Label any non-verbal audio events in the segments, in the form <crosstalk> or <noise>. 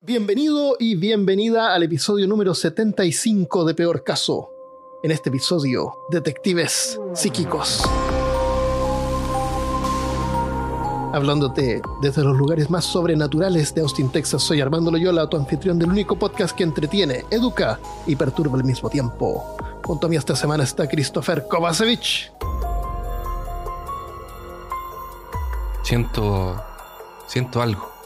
Bienvenido y bienvenida al episodio número 75 de Peor Caso. En este episodio, detectives psíquicos. Hablándote desde los lugares más sobrenaturales de Austin, Texas, soy Armando Loyola, tu anfitrión del único podcast que entretiene, educa y perturba al mismo tiempo. Junto a mí esta semana está Christopher Kovacevic. Siento. Siento algo.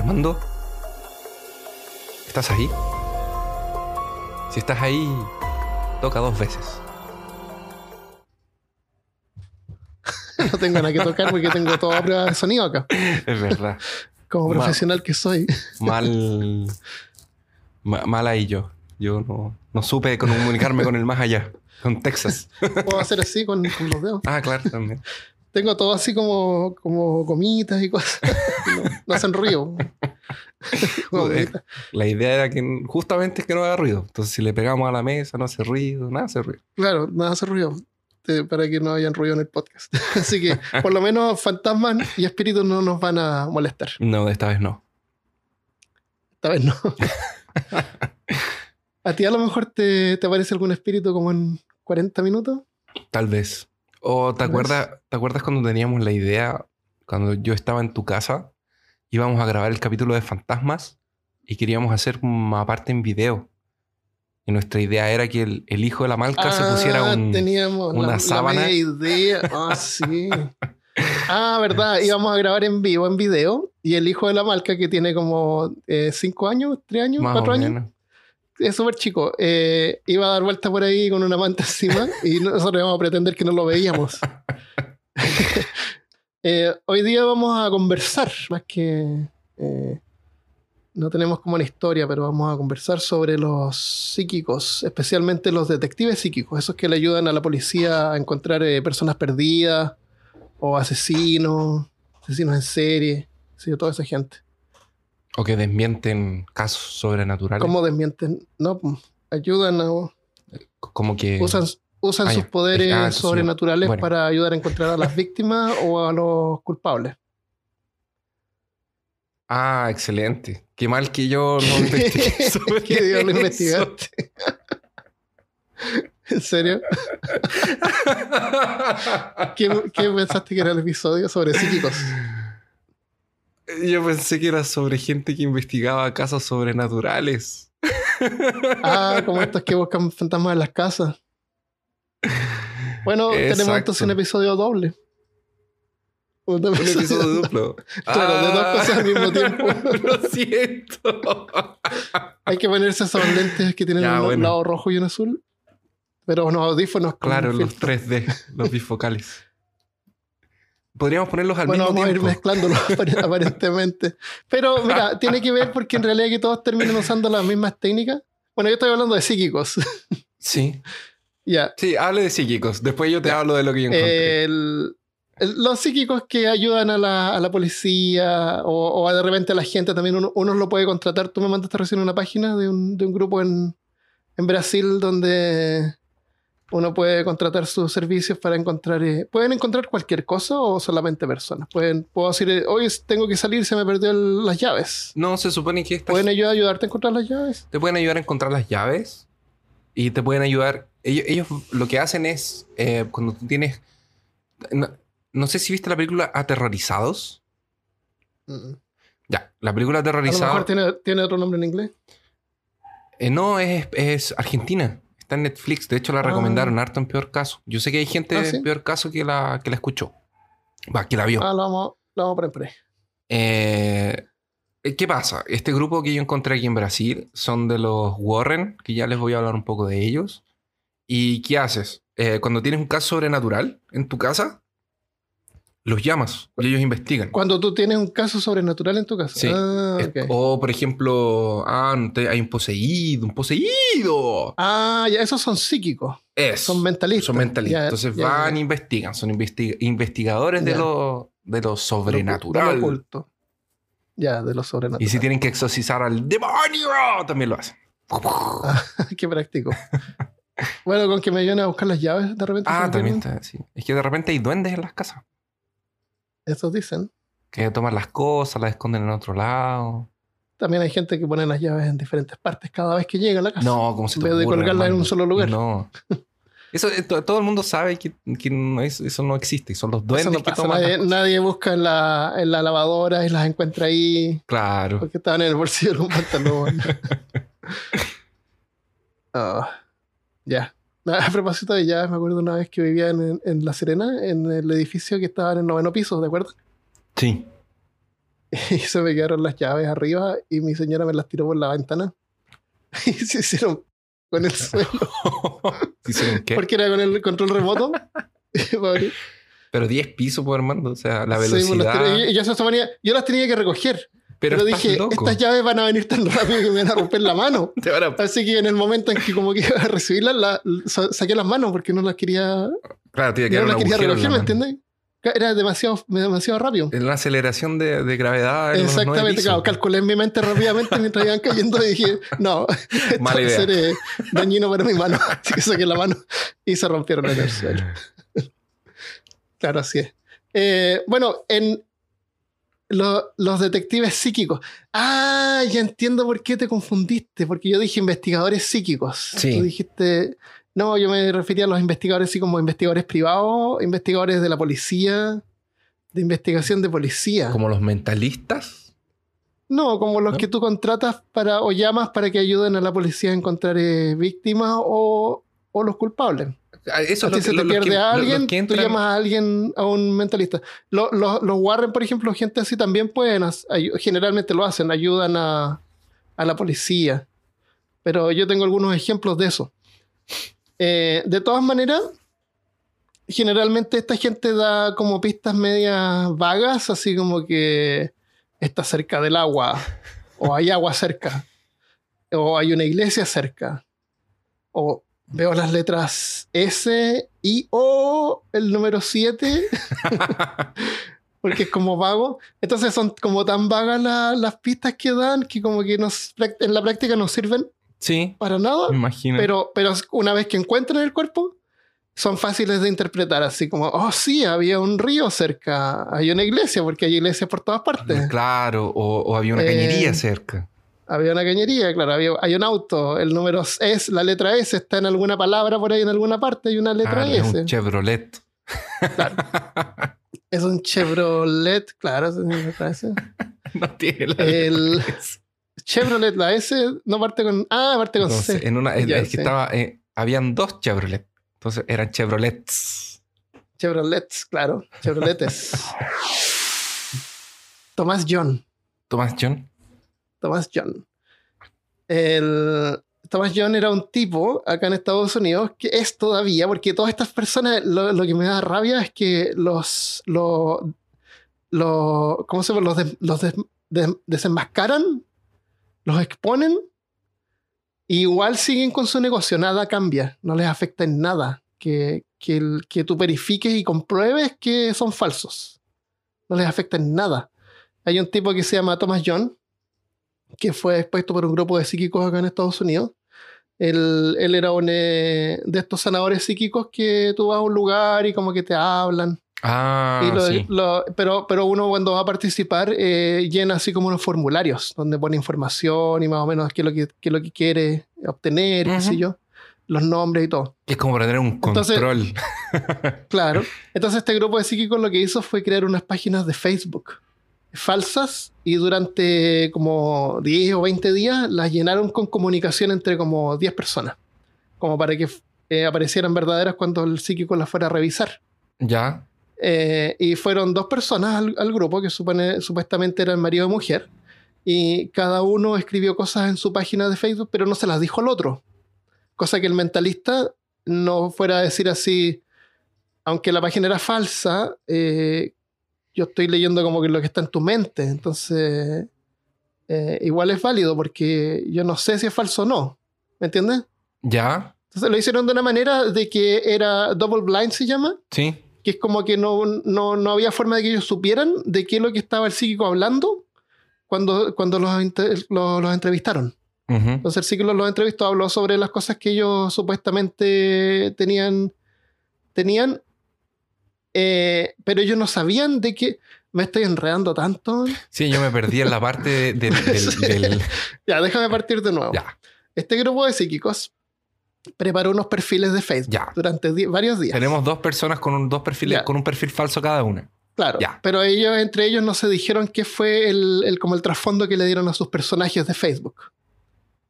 Armando. ¿Estás ahí? Si estás ahí, toca dos veces. <laughs> No tengo nada que tocar porque tengo toda prueba de sonido acá. Es verdad. Como profesional que soy. Mal. ma- mal ahí yo. Yo no, no supe comunicarme con el más allá. Con Texas. Puedo hacer así con, con los dedos. Ah, claro, también. Tengo todo así como, como gomitas y cosas. <laughs> No, no hacen ruido. <laughs> Gomitas. La idea era que justamente es que no haga ruido. Entonces, si le pegamos a la mesa, no hace ruido, nada hace ruido. Claro, nada hace ruido. eh, Para que no hayan ruido en el podcast. <laughs> Así que, por lo menos, fantasmas y espíritus no nos van a molestar. No, esta vez no. Esta vez no. ¿A ti a lo mejor te, te aparece algún espíritu como en 40 minutos? Tal vez. O te acuerdas, ¿te acuerdas cuando teníamos la idea, cuando yo estaba en tu casa, íbamos a grabar el capítulo de fantasmas y queríamos hacer una parte en video? Y nuestra idea era que el, el hijo de la malca se pusiera Ah, un... teníamos una la, la sábana. media idea. Ah, sí. <laughs> Ah, verdad. Íbamos a grabar en vivo, en video. Y el hijo de la malca, que tiene como 5 años, 3 años, más 4 o años. Es súper chico. eh, iba a dar vueltas por ahí con una manta <laughs> encima y nosotros íbamos a pretender que no lo veíamos. <laughs> Eh, hoy día vamos a conversar, más que. eh, no tenemos como una historia, pero vamos a conversar sobre los psíquicos, especialmente los detectives psíquicos, esos que le ayudan a la policía a encontrar personas perdidas o asesinos, asesinos en serie, sí, toda esa gente. O que desmienten casos sobrenaturales. ¿Cómo desmienten? No, pues, ayudan a. Como que... usan, usan Ah, sus poderes Ah, sobrenaturales Bueno. para ayudar a encontrar a las víctimas o a los culpables. <laughs> Ah, excelente. Qué mal que yo no investigué sobre <laughs> ¿Qué diablo eso. investigaste? <laughs> ¿En serio? ¿Qué, qué pensaste que era el episodio sobre psíquicos? Yo pensé que era sobre gente que investigaba casos sobrenaturales. <laughs> Ah, como estos que buscan fantasmas en las casas. Bueno, tenemos entonces un episodio doble. Un Un episodio- episodio <laughs> duplo. Claro, de dos cosas al mismo tiempo. <laughs> Lo siento. Hay que ponerse esos lentes que tienen Ya, un bueno. lado rojo y uno azul. Pero unos audífonos Claro, los filtro. 3D, los bifocales. Podríamos ponerlos al Bueno, mismo vamos a ir mezclándolos <laughs> apar- aparentemente. Pero mira, tiene que ver porque en realidad que todos terminan usando las mismas técnicas. Bueno, yo estoy hablando de psíquicos. <laughs> Sí. ya. Sí, hable de psíquicos. Después yo te hablo de lo que yo encontré. El- el- los psíquicos que ayudan a la, a la policía o, o a de repente a la gente también, uno, uno lo puede contratar. Tú me mandaste recién una página de un, de un grupo en, en Brasil donde uno puede contratar sus servicios para encontrar. eh, ¿Pueden encontrar cualquier cosa o solamente personas? Pueden, puedo decir, eh, hoy tengo que salir, se me perdió el- las llaves. no, se supone que esta ¿Pueden ayudar, ayudarte a encontrar las llaves? te pueden ayudar a encontrar las llaves y te pueden ayudar. Ellos, ellos lo que hacen es eh, cuando tú tienes. No, no sé si viste la película Aterrorizados. Mm. Ya, la película A lo mejor Aterrorizados. tiene, tiene otro nombre en inglés. eh, no, es, es argentina. Está en Netflix. De hecho, la Ah. recomendaron harto en peor caso. Yo sé que hay gente Ah, ¿sí? en peor caso que la, que la escuchó. Va, que la vio. Ah, lo vamos, lo vamos a poner por ahí. Eh, ¿Qué pasa? Este grupo que yo encontré aquí en Brasil son de los Warren, que ya les voy a hablar un poco de ellos. ¿Y qué haces? Eh, cuando tienes un caso sobrenatural en tu casa, los llamas y ellos investigan. Cuando tú tienes un caso sobrenatural en tu casa. Sí. Ah. O, por ejemplo, ah, hay un poseído, un poseído. Ah, ya, esos son psíquicos. Es. Son mentalistas. Son mentalistas. Ya, Entonces ya, van e investigan. Son investi- investigadores de lo, de lo De sobrenatural. lo oculto. Ya, de lo sobrenatural. y si tienen que exorcizar al demonio, también lo hacen. <laughs> Qué práctico. <laughs> bueno, con que me ayuden a buscar las llaves de repente. Ah, también está, sí. Es que de repente hay duendes en las casas. Estos dicen. Que toman las cosas, las esconden en otro lado. También hay gente que pone las llaves en diferentes partes cada vez que llega a la casa. No, como se En vez de colgarlas en un solo lugar. No. <laughs> Eso, eh, to- todo el mundo sabe que, que no es- eso no existe. Son los Eso duendes no que toman. Nadie, busca en la, en la lavadora y las encuentra ahí Claro. porque estaban en el bolsillo de un pantalón. <laughs> <laughs> Ah, ya. A propósito de llaves, me acuerdo una vez que vivía en, en La Serena, en el edificio que estaba en el noveno piso, ¿de acuerdo? Sí. <laughs> Y se me quedaron las llaves arriba y mi señora me las tiró por la ventana. <laughs> Y se hicieron con el suelo. <laughs> ¿Hicieron qué? Porque era con el control remoto. Pero 10 pisos, pues, Armando. O sea, la Sí, las velocidad. tiré. Y yo, se suponía- yo las tenía que recoger. Pero dije, loco. estas llaves van a venir tan rápido que me van a romper la mano. <laughs> A- Así que en el momento en que como que <laughs> iba a recibirlas, la- sa- saqué las manos porque no las quería, Claro, tiene que no las quería la ¿me entiendes? Era demasiado, demasiado rápido. En una aceleración de, de gravedad. Exactamente, claro, calculé en mi mente rápidamente mientras iban cayendo y dije, no, <laughs> esto va a ser eh, dañino para mi mano. Así que saqué la mano y se rompieron en el suelo. Claro, así es. Eh, bueno, en lo- los detectives psíquicos. Ah, ya entiendo por qué te confundiste, porque yo dije investigadores psíquicos. Sí. Tú dijiste, no, yo me refería a los investigadores así como investigadores privados, investigadores de la policía, de investigación de policía. Como los mentalistas. No, como los ¿No? que tú contratas para o llamas para que ayuden a la policía a encontrar eh, víctimas o, o los culpables. Ah, Eso es lo se te lo- pierde a alguien, que tú llamas a alguien, a un mentalista. Lo- lo- los Warren, por ejemplo, gente así también pueden, generalmente lo hacen, ayudan a, a la policía. Pero yo tengo algunos ejemplos de eso. Eh, de todas maneras, generalmente esta gente da como pistas medias vagas, así como que está cerca del agua, o hay agua cerca, o hay una iglesia cerca, o veo las letras S, I, O, el número 7, <laughs> porque es como vago. Entonces son como tan vagas la- las pistas que dan que como que nos, en la práctica no sirven Sí, para nada. me imagino. Pero, pero una vez que encuentran el cuerpo, son fáciles de interpretar, así como, oh sí, había un río cerca, hay una iglesia, porque hay iglesias por todas partes. Claro, o, o había una Eh, cañería cerca. Había una cañería, claro, había, hay un auto, el número es, la letra S está en alguna palabra por ahí en alguna parte, hay una letra Ah, es S. un Chevrolet. Es un Chevrolet, claro, es letra S. <laughs> no tiene la El- letra S. Chevrolet, la S no parte con, ah, parte con C. en una, es, Ya, es que sí. estaba, eh, habían dos Chevrolet. Entonces eran Chevrolets. Chevrolets, claro, Chevroletes. <laughs> Tomás John. Tomás John. Thomas John. El Thomas John era un tipo acá en Estados Unidos que es todavía, porque todas estas personas, lo, lo que me da rabia es que los, ¿cómo se llama? Los, los des- des- desenmascaran, los exponen, y igual siguen con su negocio, nada cambia, no les afecta en nada que, que, el- que tú verifiques y compruebes que son falsos. No les afecta en nada. Hay un tipo que se llama Thomas John, que fue expuesto por un grupo de psíquicos acá en Estados Unidos. Él, él era un eh, de estos sanadores psíquicos que tú vas a un lugar y como que te hablan. Ah, Y lo- sí. lo- pero, pero uno cuando va a participar eh, llena así como unos formularios donde pone información y más o menos qué es lo que, qué es lo que quiere obtener, qué sé yo, los nombres y todo. Es como para tener un Entonces- control. Claro. <laughs> Entonces este grupo de psíquicos lo que hizo fue crear unas páginas de Facebook falsas y durante como 10 o 20 días las llenaron con comunicación entre como 10 personas, como para que eh, aparecieran verdaderas cuando el psíquico las fuera a revisar. ya. Eh, y fueron dos personas al, al grupo que supone- supuestamente eran marido y mujer. Y cada uno escribió cosas en su página de Facebook, pero no se las dijo al otro. Cosa que el mentalista no fuera a decir así, aunque la página era falsa, eh, yo estoy leyendo como que lo que está en tu mente. Entonces, eh, igual es válido porque yo no sé si es falso o no. ¿Me entiendes? Ya. Entonces lo hicieron de una manera de que era double blind, se llama Sí. que es como que no, no, no había forma de que ellos supieran de qué es lo que estaba el psíquico hablando cuando, cuando los, los, los entrevistaron. Entonces el psíquico los entrevistó, habló sobre las cosas que ellos supuestamente tenían, tenían eh, pero ellos no sabían de qué... Me estoy enredando tanto. Sí, yo me perdí en la parte de- del- <laughs> del- del- Ya, déjame partir de nuevo. Ya, Este grupo de psíquicos preparó unos perfiles de Facebook Ya. durante varios días. tenemos dos personas con un, dos perfiles, Ya. con un perfil falso cada una. Claro. Ya. Pero ellos, entre ellos, no se dijeron qué fue el, el- como el trasfondo que le dieron a sus personajes de Facebook.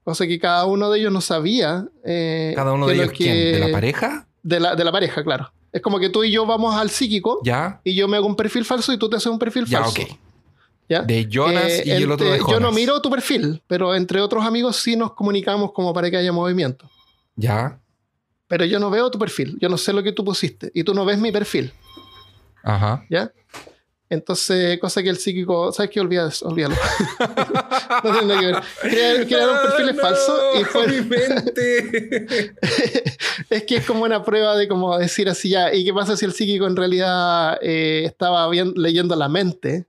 O sea que cada uno de ellos no sabía. eh, Cada uno de lo ellos, que- ¿quién? ¿De la pareja? De la, de la pareja, claro. Es como que tú y yo vamos al psíquico Ya, y yo me hago un perfil falso y tú te haces un perfil ya, falso. ok. ¿ya? De Jonas Eh, y el otro de entre- Jonas. Yo no miro tu perfil, pero entre otros amigos sí nos comunicamos como para que haya movimiento. Ya, Pero yo no veo tu perfil, yo no sé lo que tú pusiste y tú no ves mi perfil, ajá. ¿ya? Entonces, cosa que el psíquico, ¿sabes qué? Olvida eso, olvídalo. <laughs> no tiene nada que ver. Crearon, crearon perfiles falsos y fue, mi mente. <laughs> es que es como una prueba de como decir así ya, ¿y qué pasa si el psíquico en realidad eh, estaba bien, leyendo la mente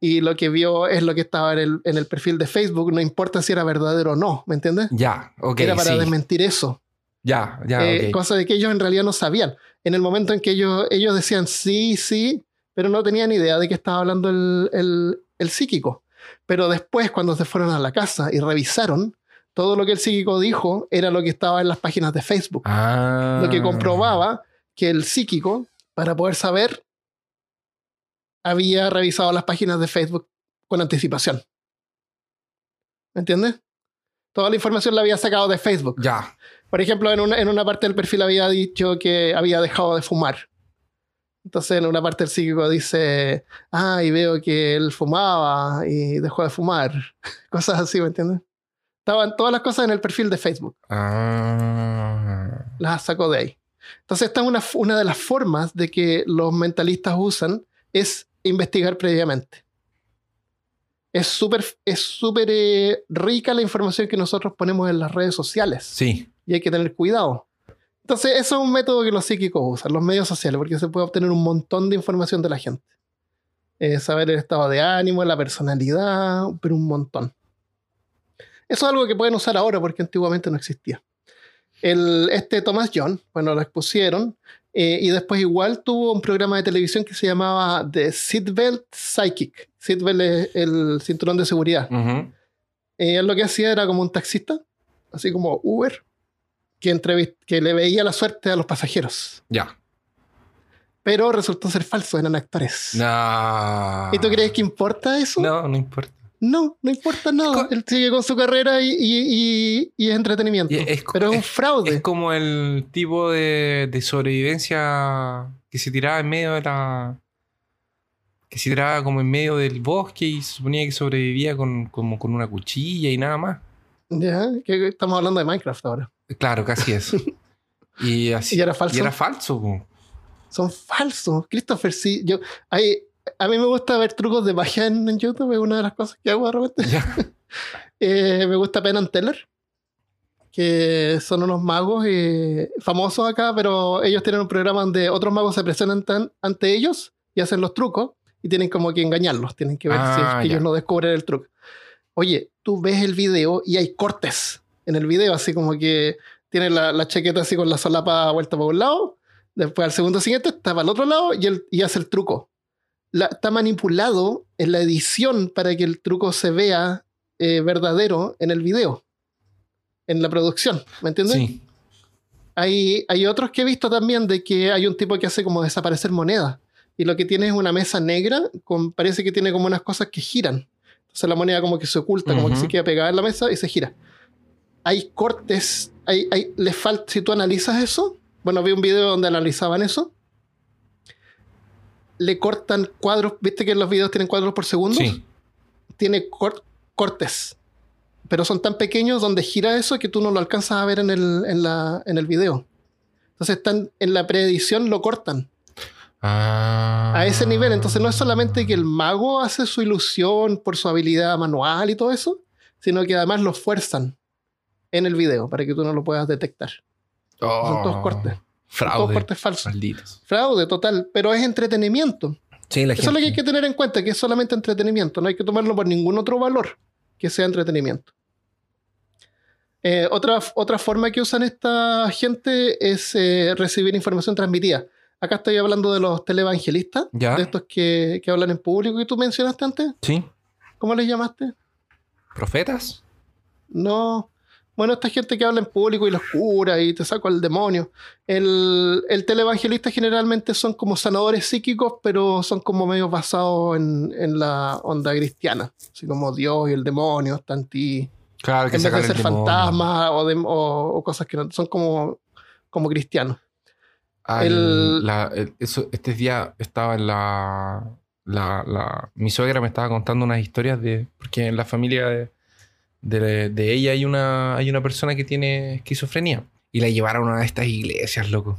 y lo que vio es lo que estaba en el, en el perfil de Facebook, no importa si era verdadero o no, ¿me entiendes? ya, ok. era para sí. desmentir eso. Ya, ya, Eh, ok. Cosa de que ellos en realidad no sabían. En el momento en que ellos, ellos decían sí, sí, pero no tenían idea de que estaba hablando el, el- el psíquico. Pero después, cuando se fueron a la casa y revisaron, todo lo que el psíquico dijo era lo que estaba en las páginas de Facebook. Ah. Lo que comprobaba que el psíquico, para poder saber, había revisado las páginas de Facebook con anticipación. ¿Me entiendes? Toda la información la había sacado de Facebook. Ya. Por ejemplo, en una, en una parte del perfil había dicho que había dejado de fumar. Entonces, en una parte el psíquico dice, ah, y veo que él fumaba y dejó de fumar. <laughs> Cosas así, ¿me entiendes? Estaban todas las cosas en el perfil de Facebook. Ah. Las sacó de ahí. Entonces, esta es una, una de las formas de que los mentalistas usan, es investigar previamente. Es súper es súper, eh, rica la información que nosotros ponemos en las redes sociales Sí. y hay que tener cuidado. Entonces, eso es un método que los psíquicos usan, los medios sociales, porque se puede obtener un montón de información de la gente. Eh, saber el estado de ánimo, la personalidad, pero un montón. Eso es algo que pueden usar ahora porque antiguamente no existía. El, este Thomas John, bueno, lo expusieron eh, y después igual tuvo un programa de televisión que se llamaba The Seatbelt Psychic. Seatbelt es el cinturón de seguridad. Ujú. Eh, él lo que hacía era como un taxista, así como Uber, que, que le veía la suerte a los pasajeros. Ya. Pero resultó ser falso, eran actores. No. ¿Y tú crees que importa eso? No, no importa. No, no importa nada. Él sigue con su carrera y, y- y- y es entretenimiento. Es Pero es un es- fraude. Es como el tipo de, de sobrevivencia que se tiraba en medio de la. que se tiraba como en medio del bosque y se suponía que sobrevivía con, como con una cuchilla y nada más. Ya, que estamos hablando de Minecraft ahora. Claro, casi eso. <laughs> Y así. ¿Y era falso? Y era falso. po. Son falsos. Christopher, sí. Yo, hay, a mí me gusta ver trucos de magia en, en YouTube, es una de las cosas que hago de repente. <laughs> Eh, me gusta Penn and Teller, que son unos magos eh, famosos acá, pero ellos tienen un programa donde otros magos se presentan ante ellos y hacen los trucos y tienen como que engañarlos, tienen que ver Ah, si es que ya. ellos no descubren el truco. Oye, tú ves el video y hay cortes en el video, así como que tiene la, la chaqueta así con la solapa vuelta para un lado, después al segundo siguiente está para el otro lado y, él- y hace el truco. La- está manipulado en la edición para que el truco se vea eh, verdadero en el video, en la producción, ¿me entiendes? Sí. Hay, hay otros que he visto también de que hay un tipo que hace como desaparecer moneda y lo que tiene es una mesa negra, con, parece que tiene como unas cosas que giran. Entonces la moneda como que se oculta, como que se queda pegada en la mesa y se gira. Hay cortes, hay, hay, le falta, si tú analizas eso, bueno, vi un video donde analizaban eso, le cortan cuadros, viste que los videos tienen cuadros por segundo, Sí. tiene cor- cortes, pero son tan pequeños donde gira eso que tú no lo alcanzas a ver en el, en la, en el video. Entonces están en la preedición, lo cortan Ah. a ese nivel. Entonces no es solamente que el mago hace su ilusión por su habilidad manual y todo eso, sino que además lo fuerzan en el video para que tú no lo puedas detectar. Son todos Oh, cortes. Son todos Fraude. cortes falsos. Malditos. Fraude total, pero es entretenimiento. Sí, la Eso es lo que hay que tener en cuenta, que es solamente entretenimiento. No hay que tomarlo por ningún otro valor que sea entretenimiento. Eh, otra, otra forma que usan esta gente es eh, recibir información transmitida. Acá estoy hablando de los televangelistas, Ya. de estos que, que hablan en público que tú mencionaste antes. Sí. ¿Cómo les llamaste? ¿Profetas? No. Bueno, esta gente que habla en público y los cura y te saco al demonio. El, el televangelista generalmente son como sanadores psíquicos, pero son como medio basados en, en la onda cristiana. Así como Dios y el demonio están en ti. Claro, que En vez de ser fantasmas o, o- o cosas que no son como, como cristianos. Ah, El- el- la- el- eso, este día estaba en la, la, la- Mi suegra me estaba contando unas historias de... Porque en la familia de, de- de ella hay una, hay una persona que tiene esquizofrenia. Y la llevaron a una de estas iglesias, loco.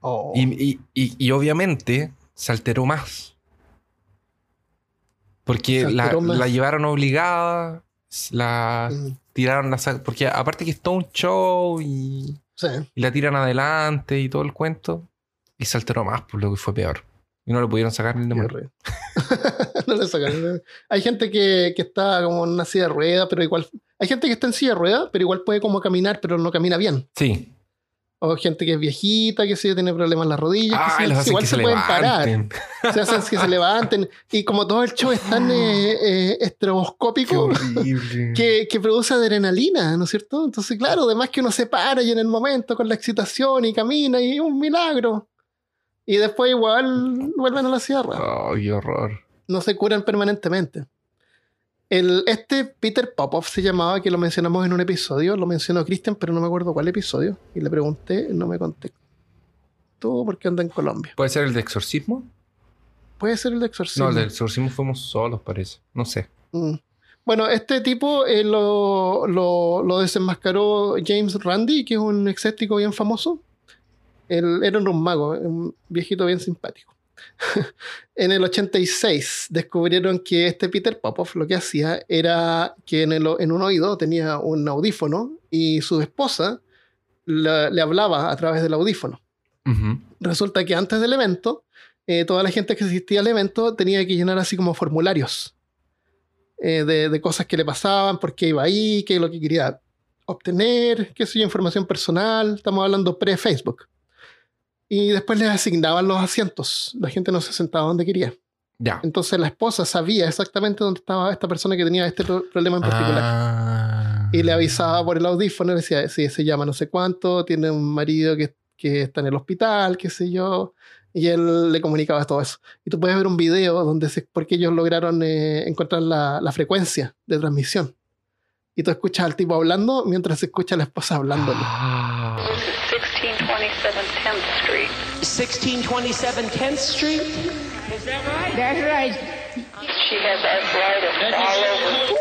Oh. Y, y- y- y obviamente se alteró más. Porque la, más. la llevaron obligada, la Mm, tiraron la Porque aparte que es todo un show y, sí. y la tiran adelante y todo el cuento. Y se alteró más, por lo que fue peor. Y no le pudieron sacar ni el demonio. <laughs> No le sacan. Hay gente que, que está como en una silla de ruedas, pero igual. Hay gente que está en silla de ruedas, pero igual puede como caminar, pero no camina bien. Sí. O gente que es viejita, que sí tiene problemas en las rodillas. que sí, hacen igual que se, se, pueden parar. Se hacen que se levanten. Y como todo el show es tan eh, eh, estroboscópico. Que, que produce adrenalina, ¿no es cierto? Entonces, claro, además que uno se para y en el momento con la excitación y camina y un milagro. Y después igual vuelven a la sierra. Oh, qué horror. no se curan permanentemente. El, este Peter Popoff se llamaba, que lo mencionamos en un episodio, lo mencionó Christian, pero no me acuerdo cuál episodio. Y le pregunté, no me contestó porque anda en Colombia. ¿Puede ser el de exorcismo? Puede ser el de exorcismo. No, el de exorcismo fuimos solos, parece. No sé. Mm. Bueno, este tipo eh, lo, lo- lo desenmascaró James Randi, que es un excéntrico bien famoso. Él era un mago, un viejito bien simpático. <laughs> en el 86 descubrieron que este Peter Popoff lo que hacía era que en, el- en un oído tenía un audífono y su esposa la- le hablaba a través del audífono. Ujú. Resulta que antes del evento, eh, toda la gente que asistía al evento tenía que llenar así como formularios eh, de, de cosas que le pasaban, por qué iba ahí, qué es lo que quería obtener, qué sé yo, información personal. Estamos hablando pre-Facebook. Y después les asignaban los asientos. La gente no se sentaba donde quería. Ya. Entonces la esposa sabía exactamente dónde estaba esta persona que tenía este pro- problema en particular. Ah. Y le avisaba por el audífono, le decía, sí, se llama no sé cuánto, tiene un marido que, que está en el hospital, qué sé yo. Y él le comunicaba todo eso. Y tú puedes ver un video donde se, porque ellos lograron eh, encontrar la, la frecuencia de transmisión. Y tú escuchas al tipo hablando mientras se escucha a la esposa hablándole. Ah. 1627 10th Street. 1627 10th Street? Is that right? That's right. She has arthritis all over.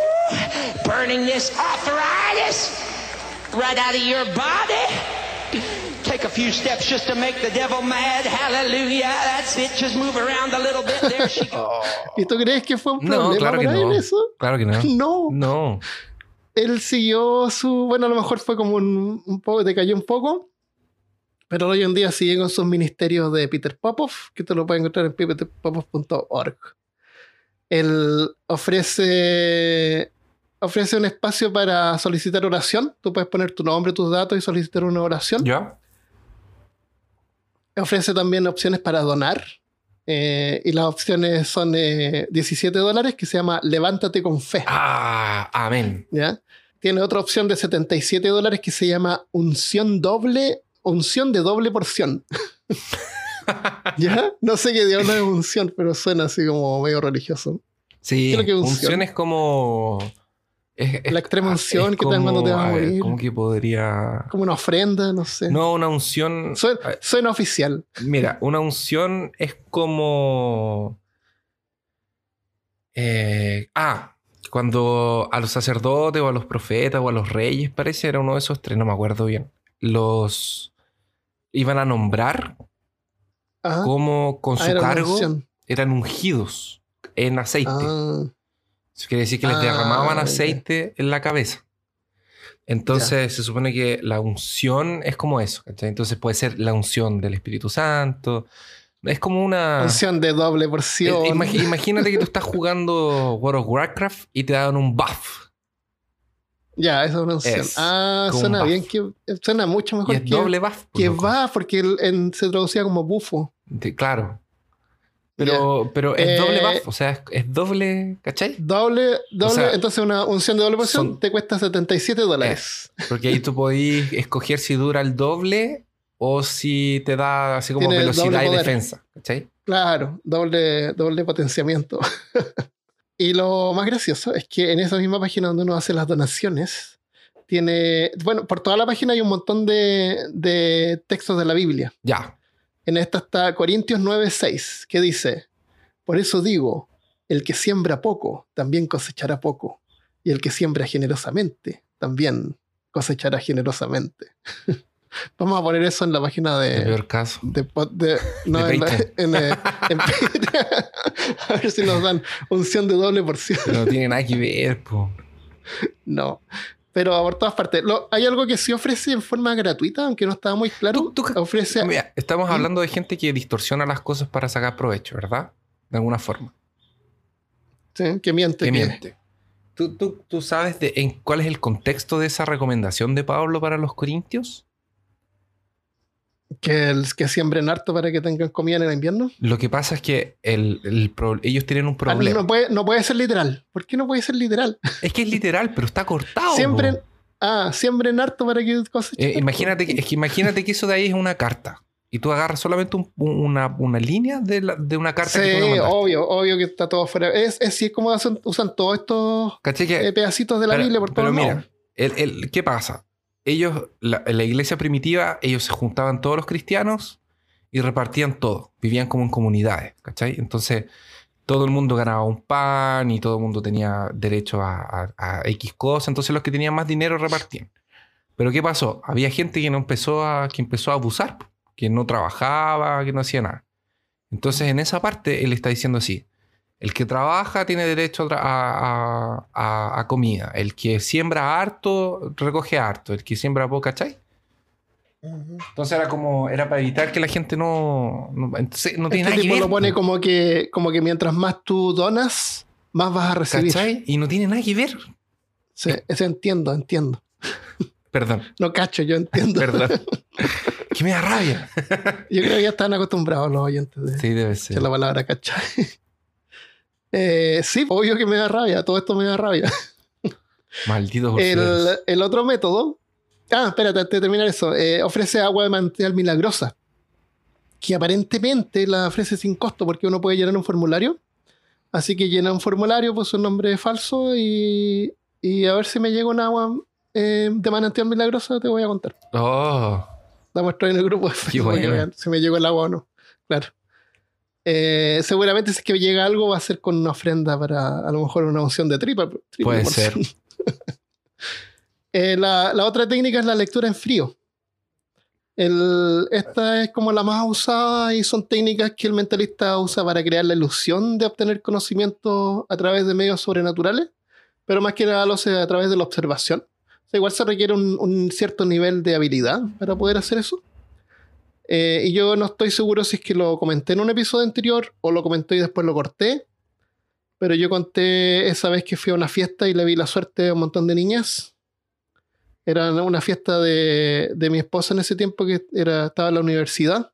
Burning this arthritis right out of your body. Take a few steps just to make the devil mad. Hallelujah. That's it. Just move around a little bit. There she goes. <laughs> ¿Y tú crees que fue un No, problema claro que él no. eso? Claro que no. <laughs> No. No. él siguió su. Bueno, a lo mejor fue como un, un poco, decayó un poco. Pero hoy en día sigue con sus ministerios de Peter Popoff, que te lo puedes encontrar en peterpopoff.org. Él ofrece, ofrece un espacio para solicitar oración. Tú puedes poner tu nombre, tus datos y solicitar una oración. ¿Ya? Ofrece también opciones para donar. eh, y las opciones son eh, 17 dólares, que se llama Levántate con Fe. Ah, amén. ¿ya? Tiene otra opción de 77 dólares que se llama unción doble, unción de doble porción. <laughs> ¿Ya? No sé qué diablo es unción, pero suena así como medio religioso. Sí, ¿Qué es unción? unción es como... es- es- La extrema ah, unción que te dan cuando te vas a ver, morir. ¿Cómo que podría...? Como una ofrenda, no sé. No, una unción... Suena, suena oficial. Mira, una unción es como... eh, ah, cuando a los sacerdotes o a los profetas o a los reyes, parece, era uno de esos tres, no me acuerdo bien. Los iban a nombrar Ajá. como con Ah, su cargo eran ungidos en aceite. Ah, Eso quiere decir que les Ah, derramaban ya. aceite en la cabeza. Entonces se supone que la unción es como eso. ¿cachai? Entonces puede ser la unción del Espíritu Santo. Es como una... unción de doble Eh, porción. imagi- imagínate que tú estás jugando World of Warcraft y te dan un buff. Ya, esa es una opción. Es ah, suena buff. bien, que, suena mucho Y mejor es que, doble buff. que loco. va, porque el- en- se traducía como bufo. De- claro. Pero, pero es Eh, doble buff, o sea, es, es doble, ¿cachai? Doble, doble, sea, entonces una unción de doble porción son- te cuesta 77 dólares. Porque ahí tú podís escoger si dura el doble o si te da así como Tiene velocidad y defensa, ¿cachai? Claro, doble, doble potenciamiento. <laughs> y lo más gracioso es que en esa misma página donde uno hace las donaciones, tiene, bueno, por toda la página hay un montón de, de textos de la Biblia. Ya. En esta está Corintios 9:6, que dice, por eso digo, el que siembra poco, también cosechará poco, y el que siembra generosamente, también cosechará generosamente. <laughs> Vamos a poner eso en la página El de, peor caso. de, no, De en, la- Patreon. <laughs> en, eh, en <laughs> a ver si nos dan unción de doble porción. No tiene nada que ver, po. No. Pero por todas partes. Lo- hay algo que sí ofrece en forma gratuita, aunque no estaba muy claro. Tú- tú- ofrece. Mira, estamos ¿Mm? hablando de gente que distorsiona las cosas para sacar provecho, ¿verdad? De alguna forma. sí, que miente. Que que- miente. ¿Tú, tú, tú sabes de, en cuál es el contexto de esa recomendación de Pablo para los corintios? Que, el- que siembren harto para que tengan comida en el invierno. Lo que pasa es que el, el pro- ellos tienen un Ah, problema. no, puede, no puede ser literal. ¿Por qué no puede ser literal? Es que es literal, pero está cortado. siembren. Ah, siembren harto para que cosechen. Eh, imagínate, que, es que imagínate que eso de ahí es una carta. Y tú agarras solamente un- un- una, una línea de, la- de una carta Sí, que tú obvio, obvio que está todo fuera. Es, es, como hacen- usan todos estos ¿Cachai que- eh, pedacitos de la pero, Biblia por pero todos mira, lados. el- el- ¿qué pasa? Ellos, la, iglesia primitiva, ellos se juntaban todos los cristianos y repartían todo. Vivían como en comunidades, ¿cachai? Entonces, todo el mundo ganaba un pan y todo el mundo tenía derecho a, a- a X cosas. Entonces, los que tenían más dinero repartían. Pero ¿qué pasó? Había gente que no empezó a, que empezó a abusar, que no trabajaba, que no hacía nada. Entonces, en esa parte, él está diciendo así. El que trabaja tiene derecho a, a- a- comida. El que siembra harto, recoge harto. El que siembra poco, ¿cachai? Entonces era como, era para evitar que la gente no, no, entonces, no tiene Este nada que ver. lo pone po, como que, como que mientras más tú donas, más vas a recibir. ¿Cachai? Y no tiene nada que ver. Sí, eso entiendo, entiendo. Perdón, No cacho, yo entiendo. <laughs> perdón. <laughs> que me da rabia. Yo creo que ya están acostumbrados los oyentes de Sí, debe de ser. la palabra cachai. Eh, sí, obvio que me da rabia, todo esto me da rabia. Malditos <laughs> El, el otro método, ah, espérate, antes de terminar eso, eh, ofrece agua de manantial milagrosa, que aparentemente la ofrece sin costo porque uno puede llenar un formulario. Así que llena un formulario, puso un nombre falso y, y a ver si me llega un agua eh, de manantial milagrosa, te voy a contar. Oh, La muestro en el grupo de Facebook, si me llegó el agua o no. Claro. Eh, seguramente si es que llega algo va a ser con una ofrenda para a lo mejor una unción de tripa. triple Puede porción. <laughs> Eh, la, la otra técnica es la lectura en frío. El- esta es como la más usada y son técnicas que el mentalista usa para crear la ilusión de obtener conocimiento a través de medios sobrenaturales, pero más que nada lo hace a través de la observación. O sea, igual se requiere un, un cierto nivel de habilidad para poder hacer eso. Eh, y yo no estoy seguro si es que lo comenté en un episodio anterior o lo comenté y después lo corté. Pero yo conté esa vez que fui a una fiesta y le vi la suerte a un montón de niñas. Era una fiesta de, de mi esposa en ese tiempo que era, estaba en la universidad.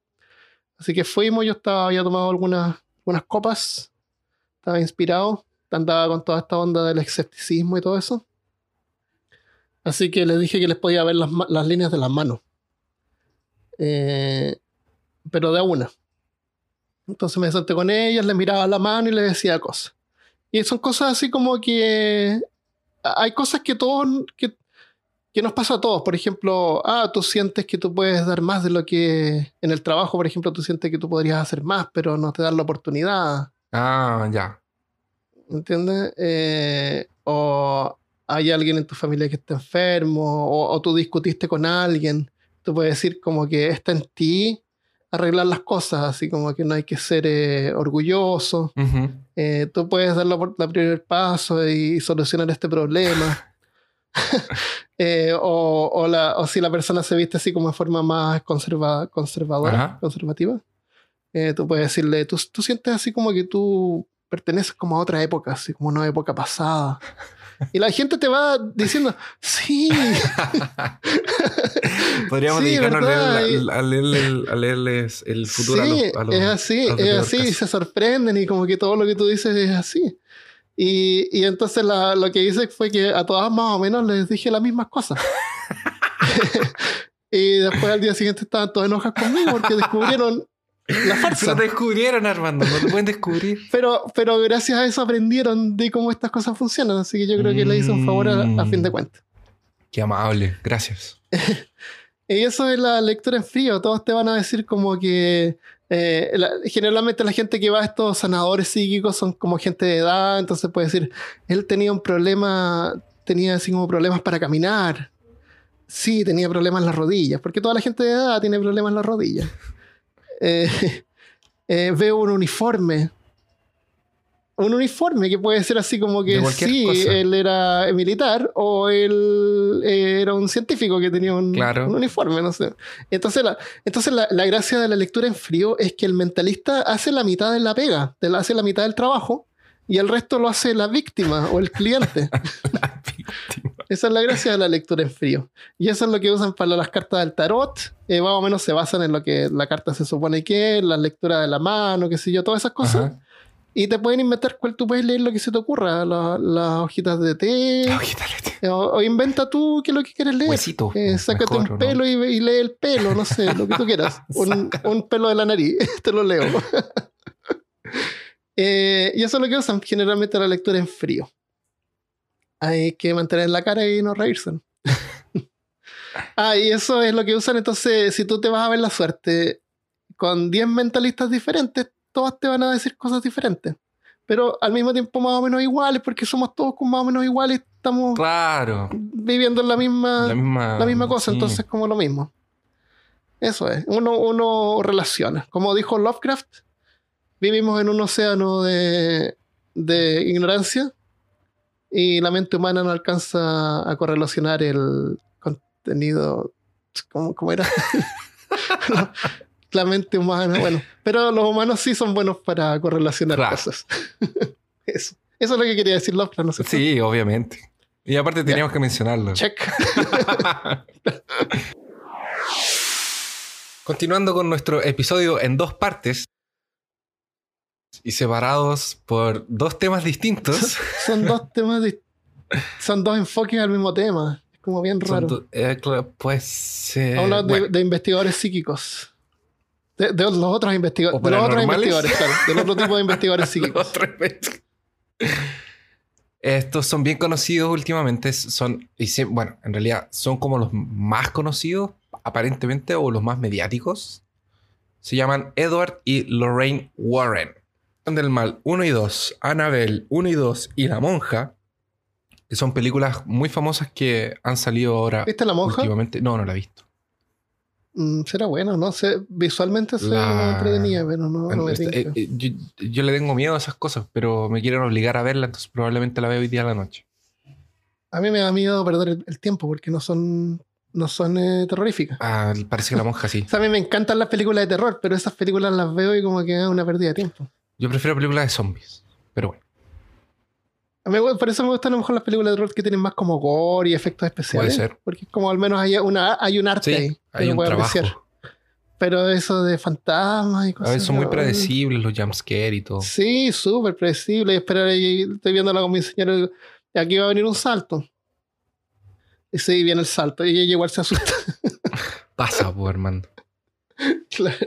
Así que fuimos, yo estaba, había tomado algunas, algunas copas, estaba inspirado, andaba con toda esta onda del escepticismo y todo eso. Así que les dije que les podía ver las, las líneas de las manos. Eh, pero de a una. Entonces me senté con ellas, les miraba la mano y les decía cosas. Y son cosas así como que hay cosas que todos, que, que nos pasa a todos. Por ejemplo, ah, tú sientes que tú puedes dar más de lo que en el trabajo, por ejemplo, tú sientes que tú podrías hacer más, pero no te dan la oportunidad. ah, ya. ¿Entiendes? Eh, o hay alguien en tu familia que está enfermo, o, o tú discutiste con alguien. Tú puedes decir como que está en ti arreglar las cosas, así como que no hay que ser eh, orgulloso. Ujú. Eh, tú puedes dar la, la primer paso y solucionar este problema. <laughs> <laughs> Eh, o, o la- o si la persona se viste así como de forma más conserva, conservadora, Ajá. conservativa, eh, tú puedes decirle, ¿tú, tú sientes así como que tú perteneces como a otra época, así como una época pasada. <laughs> Y la gente te va diciendo, sí, <laughs> Podríamos Sí, dedicarnos a, leer, a, leerle- a leerles el futuro a sí, los, a los- es así, a los es así, y se sorprenden y como que todo lo que tú dices es así. Y, y entonces la- lo que hice fue que a todas más o menos les dije las mismas cosas. <laughs> <laughs> y después al día siguiente estaban todos enojados conmigo porque descubrieron la <laughs> farsa. lo descubrieron, Armando. No lo pueden descubrir. <laughs> Pero, pero gracias a eso aprendieron de cómo estas cosas funcionan. Así que yo creo que le hice un favor a, a fin de Mm. cuentas. Qué amable. Gracias. <laughs> Y eso es la lectura en frío. Todos te van a decir como que eh, la- generalmente la gente que va a estos sanadores psíquicos son como gente de edad. Entonces puede decir, él tenía un problema, tenía así como problemas para caminar. Sí, tenía problemas en las rodillas, porque toda la gente de edad tiene problemas en las rodillas. Eh, <laughs> eh, veo un uniforme. Un uniforme que puede ser así como que sí, cosa. él era militar o él eh, era un científico que tenía un, Claro. un uniforme, no sé. Entonces, la, entonces la, la gracia de la lectura en frío es que el mentalista hace la mitad de la pega, la- hace la mitad del trabajo y el resto lo hace la víctima o el cliente. <laughs> Esa es la gracia de la lectura en frío. Y eso es lo que usan para las cartas del tarot. Eh, más o menos se basan en lo que la carta se supone que es, la lectura de la mano, qué sé yo, todas esas cosas. Ajá. Y te pueden inventar cuál tú puedes leer lo que se te ocurra, la- las hojitas de té. La hojita de té. eh, O, o inventa tú qué es lo que quieres leer. Huesito, Eh, sácate mejor, ¿o un no? pelo y, y lee el pelo, no sé, lo que tú quieras. <laughs> un, un pelo de la nariz, <laughs> te lo leo. <laughs> Eh, y eso es lo que usan generalmente la lectura en frío. Hay que mantener la cara y no reírse. <laughs> ah, y eso es lo que usan. Entonces, si tú te vas a ver la suerte con 10 mentalistas diferentes, todos te van a decir cosas diferentes. Pero al mismo tiempo más o menos iguales, porque somos todos más o menos iguales, estamos Claro. viviendo en la misma, La misma, la misma cosa, sí. entonces como lo mismo. Eso es, uno, uno relaciona. Como dijo Lovecraft, vivimos en un océano de, de ignorancia y la mente humana no alcanza a correlacionar el contenido. ¿Cómo, cómo era? <laughs> la mente humana, bueno, pero los humanos sí son buenos para correlacionar Claro. cosas. <laughs> Eso. Eso es lo que quería decir Lovecraft, no sé. Sí, obviamente. Y aparte teníamos que mencionarlo. Check. <laughs> Continuando con nuestro episodio en dos partes y separados por dos temas distintos. son dos <laughs> temas son dos enfoques al mismo tema es como bien raro eh, pues. eh, hablamos de, bueno, de investigadores psíquicos de, de los otros investigadores ¿O de los otros investigadores claro del otro tipo de <laughs> investigadores psíquicos. Estos son bien conocidos últimamente. Son, y se- bueno, en realidad son como los más conocidos, aparentemente, o los más mediáticos. Se llaman Edward y Lorraine Warren. Del Mal 1 y 2, Annabelle 1 y 2 y La Monja, que son películas muy famosas que han salido ahora ¿viste la monja? últimamente. No, no la he visto. Mm, será bueno no sé visualmente se La- entretenida pero no, no me tinca. eh, eh, yo, yo le tengo miedo a esas cosas, pero me quieren obligar a verla, entonces probablemente la veo hoy día a la noche. a mí me da miedo perder el, el tiempo porque no son no son eh, terroríficas Ah, parece que la monja sí. <laughs> o sea, a mí me encantan las películas de terror pero esas películas las veo y como que es una pérdida de tiempo Yo prefiero películas de zombies. Pero bueno, A mí, por eso me gustan a lo mejor las películas de terror que tienen más como gore y efectos especiales. Puede ser. Porque como al menos hay, una, hay un arte sí, ahí. hay un puede trabajo. apreciar. Pero eso de fantasmas y A cosas. veces son muy predecibles los jumpscares y todo. Sí, súper predecible. Y esperar ahí, estoy viéndola con mi señora. y Aquí va a venir un salto. Y sí, viene el salto. Y ella igual se asusta. <laughs> Pasa, pues, hermano. claro.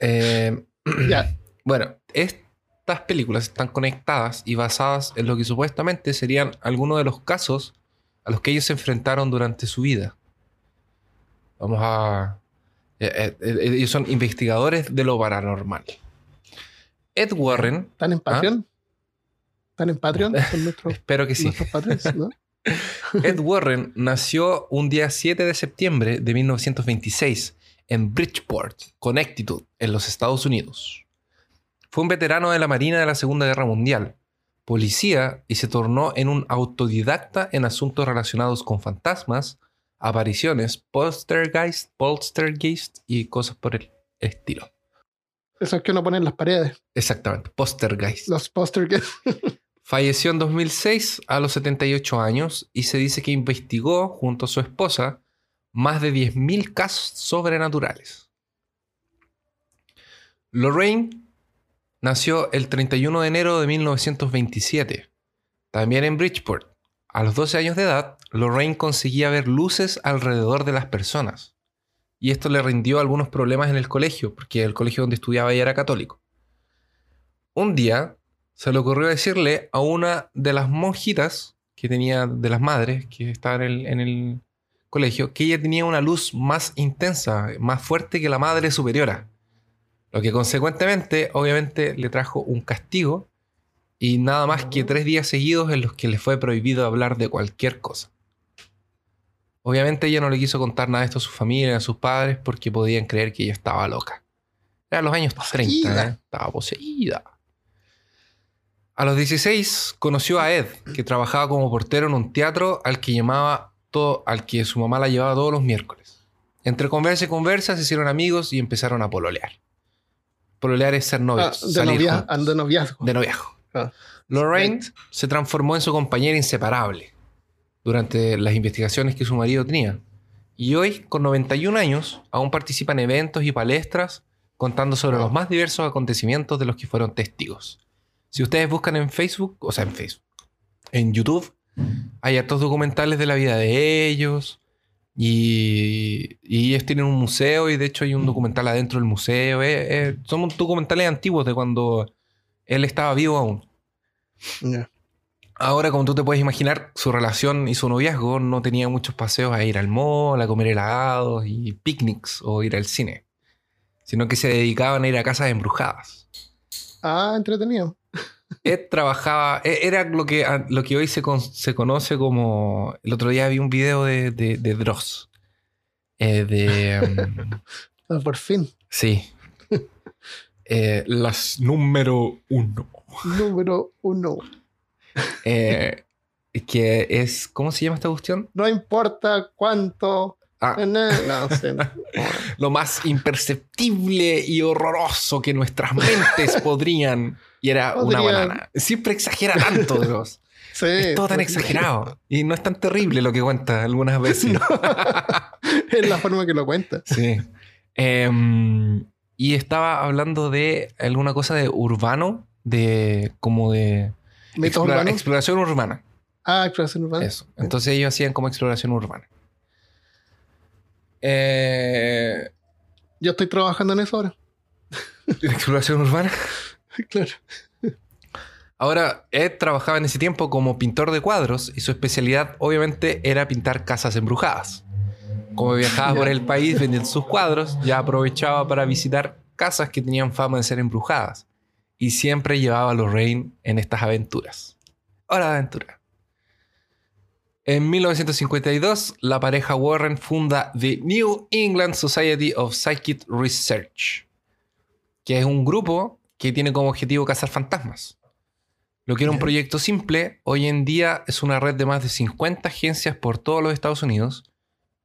Eh, <clears throat> Ya. bueno, estas películas están conectadas y basadas en lo que supuestamente serían algunos de los casos a los que ellos se enfrentaron durante su vida. Vamos a... eh, eh, eh, ellos son investigadores de lo paranormal. Ed Warren, ¿Están en Patreon? ¿Están en Patreon? <laughs> Son nuestros, espero que sí. nuestros Patreons, ¿no? <laughs> Ed Warren nació un día 7 de septiembre de 1926 en Bridgeport, Connecticut, en los Estados Unidos. Fue un veterano de la Marina de la Segunda Guerra Mundial, policía y se tornó en un autodidacta en asuntos relacionados con fantasmas, apariciones, poltergeist, poltergeist y cosas por el estilo. Esos que uno pone en las paredes. Exactamente, Postergeist. Los que. <laughs> Falleció en 2006 a los 78 años y se dice que investigó junto a su esposa más de 10.000 casos sobrenaturales. Lorraine nació el 31 de enero de 1927, también en Bridgeport. A los 12 años de edad, Lorraine conseguía ver luces alrededor de las personas. Y esto le rindió algunos problemas en el colegio, porque el colegio donde estudiaba ella era católico. Un día se le ocurrió decirle a una de las monjitas que tenía, de las madres que estaban en el, en el colegio, que ella tenía una luz más intensa, más fuerte que la madre superiora. Lo que consecuentemente, obviamente, le trajo un castigo y nada más que tres días seguidos en los que le fue prohibido hablar de cualquier cosa. Obviamente ella no le quiso contar nada de esto a su familia, a sus padres, porque podían creer que ella estaba loca. Eran los años 30, Poseída. ¿eh? estaba poseída. A los 16 conoció a Ed, que trabajaba como portero en un teatro al que llamaba todo, al que su mamá la llevaba todos los miércoles. Entre conversa y conversa se hicieron amigos y empezaron a pololear. Pololear es ser Ah, novios, de, salir novia, juntos. de noviazgo. de noviazgo. Ah. Lorraine se transformó en su compañera inseparable durante las investigaciones que su marido tenía. Y hoy, con 91 años, aún participa en eventos y palestras contando sobre los más diversos acontecimientos de los que fueron testigos. Si ustedes buscan en Facebook, o sea, en Facebook, en YouTube, hay hartos documentales de la vida de ellos. Y, y ellos tienen un museo y de hecho hay un documental adentro del museo. Eh, eh, son documentales antiguos de cuando él estaba vivo aún. Ahora, como tú te puedes imaginar, su relación y su noviazgo no tenía muchos paseos a ir al mall, a comer helados y picnics o ir al cine, sino que se dedicaban a ir a casas embrujadas. Ah, entretenido. Ed trabajaba, e- era lo que, a- lo que hoy se, con- se conoce como... El otro día vi un video de, de, de Dross. Eh, de... mm, <laughs> Ah, por fin. sí. <laughs> Eh, las número uno. Número uno. <laughs> Eh, que es... ¿Cómo se llama esta cuestión? No importa cuánto. Ah, No. No. lo más imperceptible y horroroso que nuestras mentes podrían. Y era una banana. Siempre exagera tanto, <laughs> Dross. Sí, Es todo tan sí. exagerado. Y no es tan terrible lo que cuenta algunas <laughs> veces. <laughs> es la forma que lo cuenta. Sí. Em, y estaba hablando de alguna cosa de urbano, de como de explora- urbanos. exploración urbana. Ah, exploración urbana. Eso. Entonces ellos hacían como exploración urbana. Eh, Yo estoy trabajando en eso ahora. exploración urbana. <laughs> claro. Ahora, Ed trabajaba en ese tiempo como pintor de cuadros y su especialidad obviamente era pintar casas embrujadas. Como viajaba por el país vendiendo sus cuadros, ya aprovechaba para visitar casas que tenían fama de ser embrujadas. Y siempre llevaba a Lorraine en estas aventuras. Hora de aventura. En 1952, la pareja Warren funda The New England Society of Psychic Research, que es un grupo que tiene como objetivo cazar fantasmas. Lo que era un proyecto simple, hoy en día es una red de más de 50 agencias por todos los Estados Unidos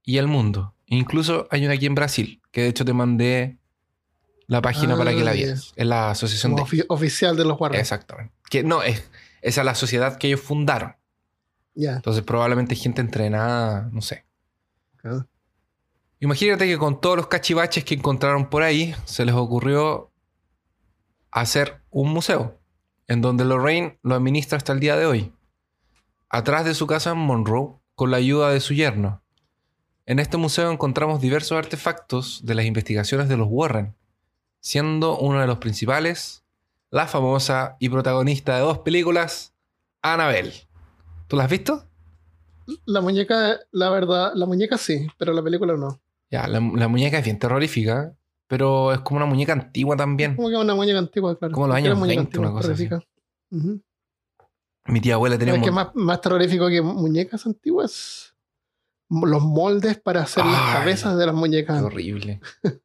y el mundo. Incluso hay una aquí en Brasil, que de hecho te mandé la página Ah, para que la ya. vieras. Es la asociación Como de... ofi- oficial de los guardias. Exactamente. Que no, es, esa es la sociedad que ellos fundaron. Ya. Entonces probablemente gente entrenada, no sé. Ah. Imagínate que con todos los cachivaches que encontraron por ahí, se les ocurrió hacer un museo, en donde Lorraine lo administra hasta el día de hoy, atrás de su casa en Monroe, con la ayuda de su yerno. En este museo encontramos diversos artefactos de las investigaciones de los Warren, siendo uno de los principales la famosa y protagonista de dos películas, Annabelle. ¿Tú la has visto? La muñeca, la verdad, la muñeca sí, pero la película no. Ya, la, la muñeca es bien terrorífica, pero es como una muñeca antigua también. Como que una muñeca antigua, claro. Como los años muñeca 20, una cosa así. terrorífica. Ujú. Mi tía abuela tenía Pero es un que más, más terrorífico que muñecas antiguas. Los moldes para hacer las Ay. cabezas de las muñecas. horrible. <laughs>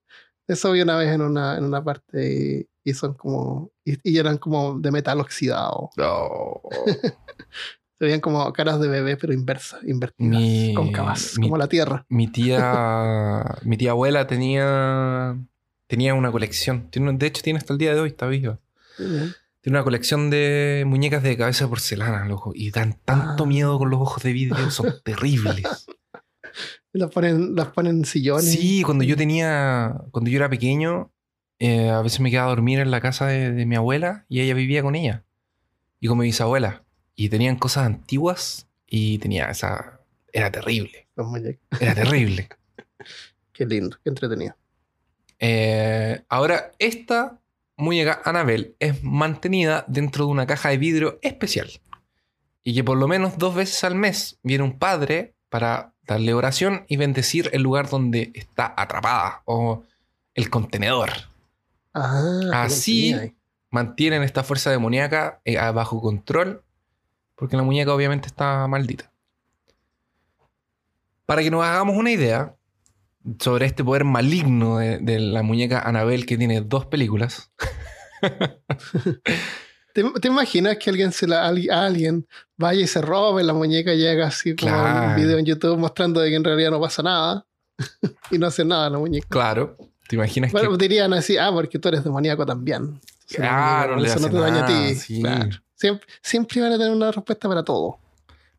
Eso vi una vez en una, en una parte y, y son como. Y, y eran como de metal oxidado. No. <laughs> Se veían como caras de bebé, pero inversas, invertidas, Mi- cóncavas, mi- como la tierra. mi tía, mi tía abuela tenía tenía una colección. Tiene, de hecho, tiene hasta el día de hoy, está viva. Tiene una colección de muñecas de cabeza de porcelana, loco. Y dan tanto Ah. miedo con los ojos de vidrio, son <laughs> terribles. Las ponen, las ponen en sillones. Sí, cuando yo tenía, cuando yo era pequeño, eh, a veces me quedaba a dormir en la casa de, de mi abuela y ella vivía con ella y con mi bisabuela. Y tenían cosas antiguas y tenía esa... Era terrible, Los muñecos. era terrible. <laughs> Qué lindo, qué entretenido. Eh, ahora, esta muñeca Annabelle es mantenida dentro de una caja de vidrio especial. Y que por lo menos dos veces al mes viene un padre para darle oración y bendecir el lugar donde está atrapada o el contenedor. Ah, Así-. Mantienen esta fuerza demoníaca eh, bajo control porque la muñeca obviamente está maldita. Para que nos hagamos una idea sobre este poder maligno de, de la muñeca Annabelle que tiene dos películas. <laughs> ¿Te, te imaginas que alguien se la, alguien- vaya y se robe la muñeca y llega así como Claro. un video en YouTube mostrando de que en realidad no pasa nada <laughs> y no hace nada la muñeca? Claro. ¿Te imaginas Bueno, que... dirían así, ah, porque tú eres demoníaco también. Entonces, Claro, por le eso no hace te daña a nada, ti. sí. Claro. Siempre, siempre van a tener una respuesta para todo.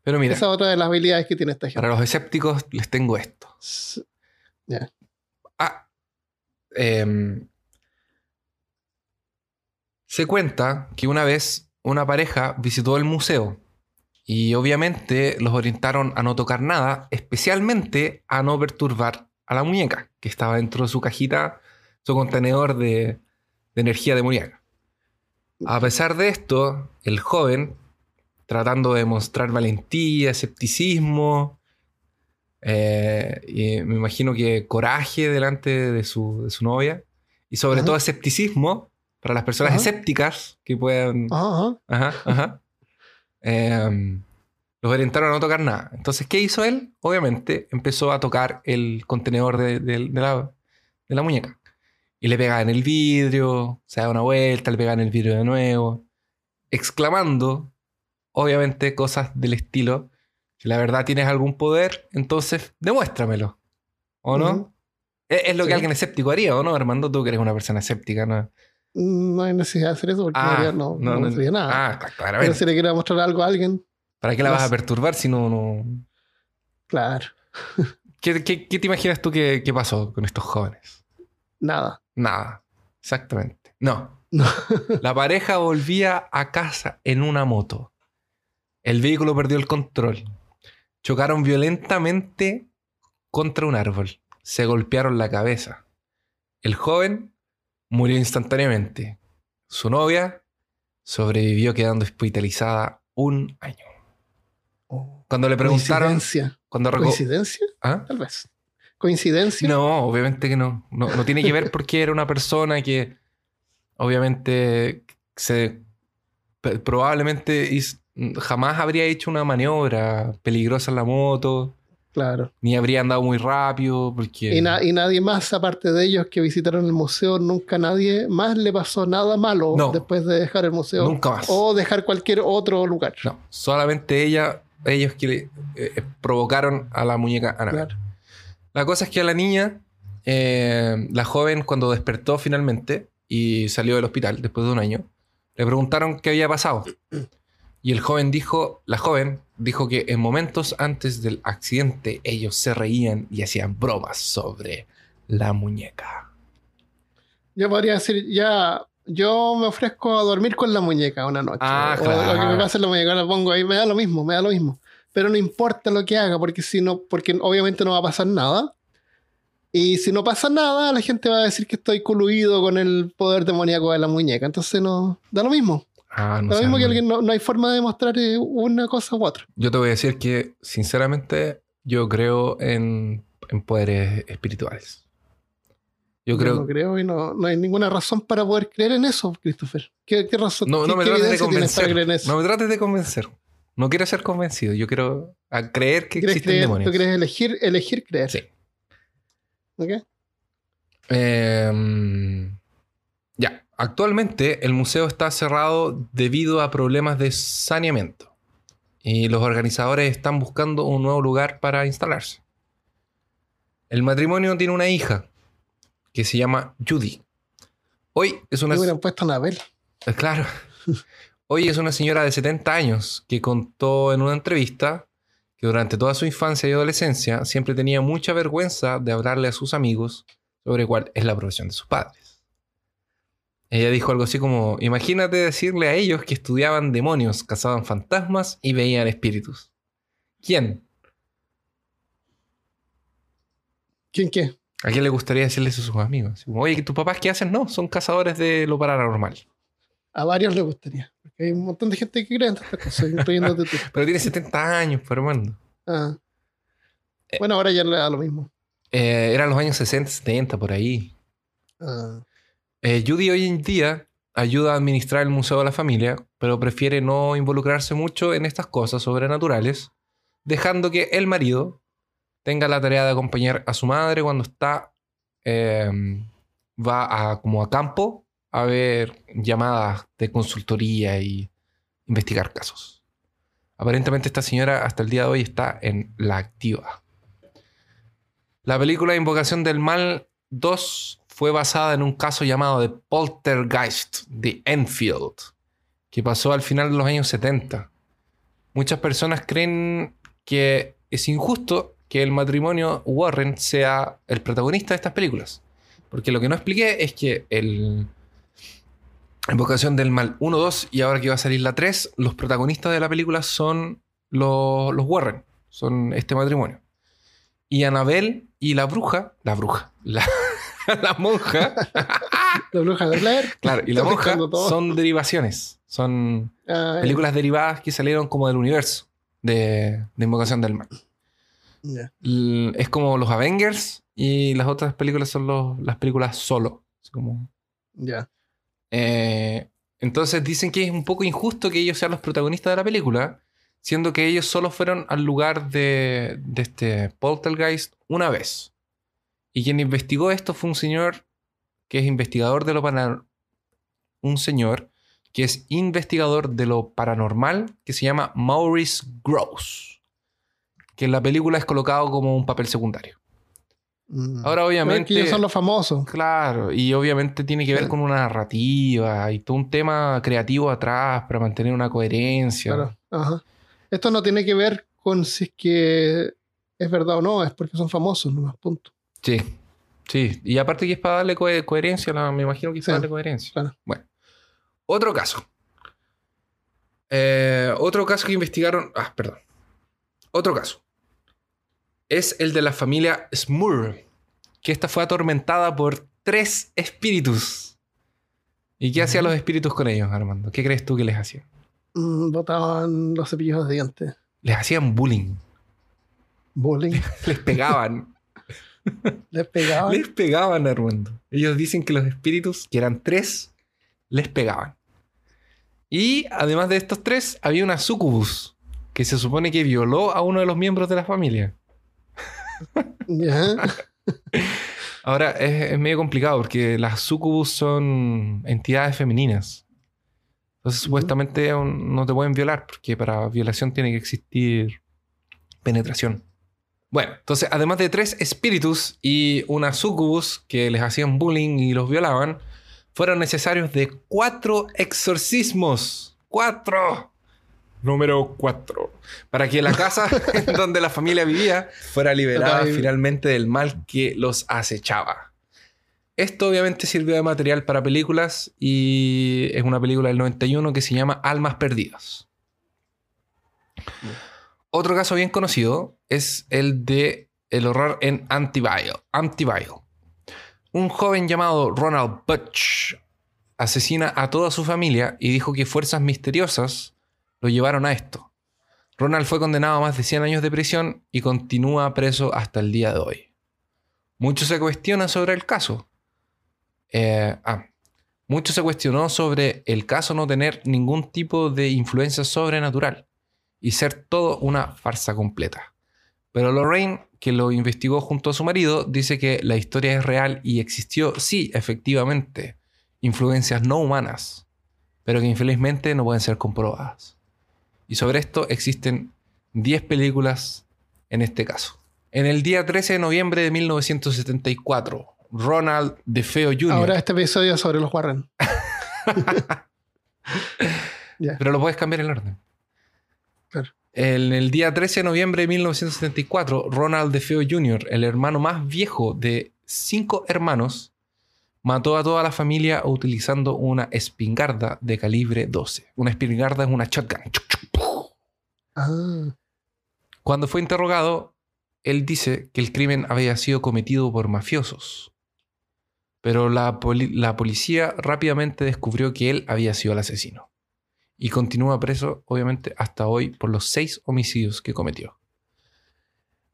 Pero mira, Esa es otra de las habilidades que tiene esta gente. para los escépticos les tengo esto. S- Ah, em, se cuenta que una vez una pareja visitó el museo y obviamente los orientaron a no tocar nada, especialmente a no perturbar a la muñeca que estaba dentro de su cajita, su contenedor de, de energía demoníaca. A pesar de esto, el joven, tratando de mostrar valentía, escepticismo, eh, y me imagino que coraje delante de su, de su novia. Y sobre Ajá. todo escepticismo para las personas Ajá. escépticas que puedan... Ajá, ajá. Ajá, ajá. Em, los orientaron a no tocar nada. Entonces, ¿qué hizo él? Obviamente empezó a tocar el contenedor de, de- de la, de la muñeca. Y le pegaba en el vidrio, se da una vuelta, le pegaba en el vidrio de nuevo, exclamando, obviamente, cosas del estilo, si la verdad tienes algún poder, entonces demuéstramelo. ¿O no? Es, es lo que alguien escéptico haría, ¿o no, Armando? Tú que eres una persona escéptica, ¿no? No hay necesidad de hacer eso porque realidad no, no, mostraría nada. Ah, cl- Pero si le quiero mostrar algo a alguien, ¿Para qué la vas a perturbar si no, no... claro, ¿Qué, qué- qué te imaginas tú que, que pasó con estos jóvenes? nada. Nada. Exactamente. No. No. <laughs> La pareja volvía a casa en una moto. El vehículo perdió el control. Chocaron violentamente contra un árbol. Se golpearon la cabeza. El joven murió instantáneamente. Su novia sobrevivió quedando hospitalizada un año. Oh, Cuando le preguntaron... Coincidencia. Cuando. ¿Ah? Tal vez. ¿Coincidencia? No, obviamente que no. no. no tiene que ver porque era una persona que obviamente se probablemente jamás habría hecho una maniobra peligrosa en la moto, Claro. ni habría andado muy rápido porque Y, na- y nadie más, aparte de ellos que visitaron el museo, nunca nadie más le pasó nada malo No. después de dejar el museo. nunca más. O dejar cualquier otro lugar. No, solamente ella, ellos que le, eh, provocaron a la muñeca Annabelle. Claro. La cosa es que a la niña, eh, la joven, cuando despertó finalmente y salió del hospital después de un año, le preguntaron qué había pasado. Y el joven dijo, la joven dijo que en momentos antes del accidente ellos se reían y hacían bromas sobre la muñeca. Yo podría decir, ya, yo me ofrezco a dormir con la muñeca una noche. Ah, o claro. lo que me pase la muñeca, la pongo ahí, me da lo mismo, me da lo mismo. Pero no importa lo que haga, porque si no, porque obviamente no va a pasar nada. Y si no pasa nada, la gente va a decir que estoy coluido con el poder demoníaco de la muñeca. Entonces no, da lo mismo. Ah, no da lo mismo que alguien no, no hay forma de demostrar eh, una cosa u otra. Yo te voy a decir que, sinceramente, yo creo en, en poderes espirituales. Yo Yo creo... no creo y no, no hay ninguna razón para poder creer en eso, Christopher. ¿Qué, qué razón? No, qué, no me qué trates de convencer. No me trates de convencer. No quiero ser convencido. Yo quiero a creer que ¿Quieres existen creer- demonios. ¿Tú quieres elegir, elegir creer? Sí. ¿Ok? Em, ya. Actualmente el museo está cerrado debido a problemas de saneamiento. Y los organizadores están buscando un nuevo lugar para instalarse. El matrimonio tiene una hija. que se llama Judy. Hoy es una... Me hubieran puesto una vela. Eh, Claro. <laughs> Hoy es una señora de 70 años que contó en una entrevista que durante toda su infancia y adolescencia siempre tenía mucha vergüenza de hablarle a sus amigos sobre cuál es la profesión de sus padres. Ella dijo algo así como, imagínate decirle a ellos que estudiaban demonios, cazaban fantasmas y veían espíritus. ¿Quién? ¿Quién qué? ¿A quién le gustaría decirles a sus amigos? Oye, ¿tus papás qué hacen? No, son cazadores de lo paranormal. A varios les gustaría. Hay un montón de gente que cree en estas cosas, incluyéndote tú. Pero tiene 70 años, hermano. Ah. Bueno, ahora ya le da lo mismo. Eh, eran los años 60, 70, por ahí. Ah. Eh, Judy hoy en día ayuda a administrar el Museo de la Familia, pero prefiere no involucrarse mucho en estas cosas sobrenaturales, dejando que el marido tenga la tarea de acompañar a su madre cuando está eh, va a, como a campo a ver llamadas de consultoría y investigar casos. Aparentemente esta señora hasta el día de hoy está en la activa. La película Invocación del Mal 2 fue basada en un caso llamado de Poltergeist de Enfield, que pasó al final de los años 70. Muchas personas creen que es injusto que el matrimonio Warren sea el protagonista de estas películas. Porque lo que no expliqué es que el Invocación del Mal 1, 2 y ahora que va a salir la 3, los protagonistas de la película son los, los Warren, son este matrimonio. Y Annabelle y la bruja, la bruja, <laughs> la, la monja, <laughs> La bruja de Blair. claro, y la monja son derivaciones, son Ah, películas derivadas que salieron como del universo de, de Invocación del Mal. ya. L- Es como los Avengers y las otras películas son los- las películas solo. Como, Ya. Eh, entonces dicen que es un poco injusto que ellos sean los protagonistas de la película, siendo que ellos solo fueron al lugar de, este Poltergeist una vez. Y quien investigó esto fue un señor que es investigador de lo paranormal. Un señor que es investigador de lo paranormal que se llama Maurice Gross. Que en la película es colocado como un papel secundario. Mm. Ahora, Pero es obviamente. que ellos son los famosos. Claro, y obviamente tiene que ver con una narrativa y todo un tema creativo atrás para mantener una coherencia. Claro. Ajá. Esto no tiene que ver con si es que es verdad o no, es porque son famosos, nomás, punto. Sí, sí. Y aparte que es para darle cohe- coherencia, la- me imagino que es para darle coherencia. claro. Bueno, otro caso. Eh, otro caso que investigaron. Ah, perdón. Otro caso. Es el de la familia Smurr, que esta fue atormentada por tres espíritus. ¿Y qué hacían los espíritus con ellos, Armando? ¿Qué crees tú que les hacían? Mm, botaban los cepillos de dientes. Les hacían bullying. Bullying. <laughs> Les pegaban. Les pegaban. les pegaban, Armando. Ellos dicen que los espíritus, que eran tres, les pegaban. Y además de estos tres, había una sucubus que se supone que violó a uno de los miembros de la familia. Ya. <laughs> Ahora es, es medio complicado porque las sucubus son entidades femeninas. Entonces, supuestamente no te pueden violar porque para violación tiene que existir penetración. Bueno, entonces, además de tres espíritus y una sucubus que les hacían bullying y los violaban, fueron necesarios de cuatro exorcismos. ¡Cuatro! Número cuatro. Para que la casa <laughs> <laughs> en donde la familia vivía fuera liberada finalmente del mal que los acechaba. Esto obviamente sirvió de material para películas y es una película del 91 que se llama Almas Perdidas. Otro caso bien conocido es el de el horror en. Amityville. Un joven llamado Ronald Butch asesina a toda su familia y dijo que fuerzas misteriosas lo llevaron a esto. Ronald fue condenado a más de 100 años de prisión y continúa preso hasta el día de hoy. Mucho se cuestiona sobre el caso. Eh, ah, mucho se cuestionó sobre el caso no tener ningún tipo de influencia sobrenatural y ser todo una farsa completa. Pero Lorraine, que lo investigó junto a su marido, dice que la historia es real y existió, sí, efectivamente, influencias no humanas, pero que infelizmente no pueden ser comprobadas. Y sobre esto existen 10 películas en este caso. En el día 13 de noviembre de 1974, Ronald DeFeo Jr. Ahora este episodio es sobre los Warren. <laughs> Pero lo puedes cambiar el orden. Claro. En el día 13 de noviembre de 1974, Ronald DeFeo Jr., el hermano más viejo de cinco hermanos, mató a toda la familia utilizando una espingarda de calibre 12. Una espingarda es una shotgun. Chuc. Ah, Cuando fue interrogado, él dice que el crimen había sido cometido por mafiosos. Pero la, poli- la policía rápidamente descubrió que él había sido el asesino. Y continúa preso, obviamente, hasta hoy por los seis homicidios que cometió.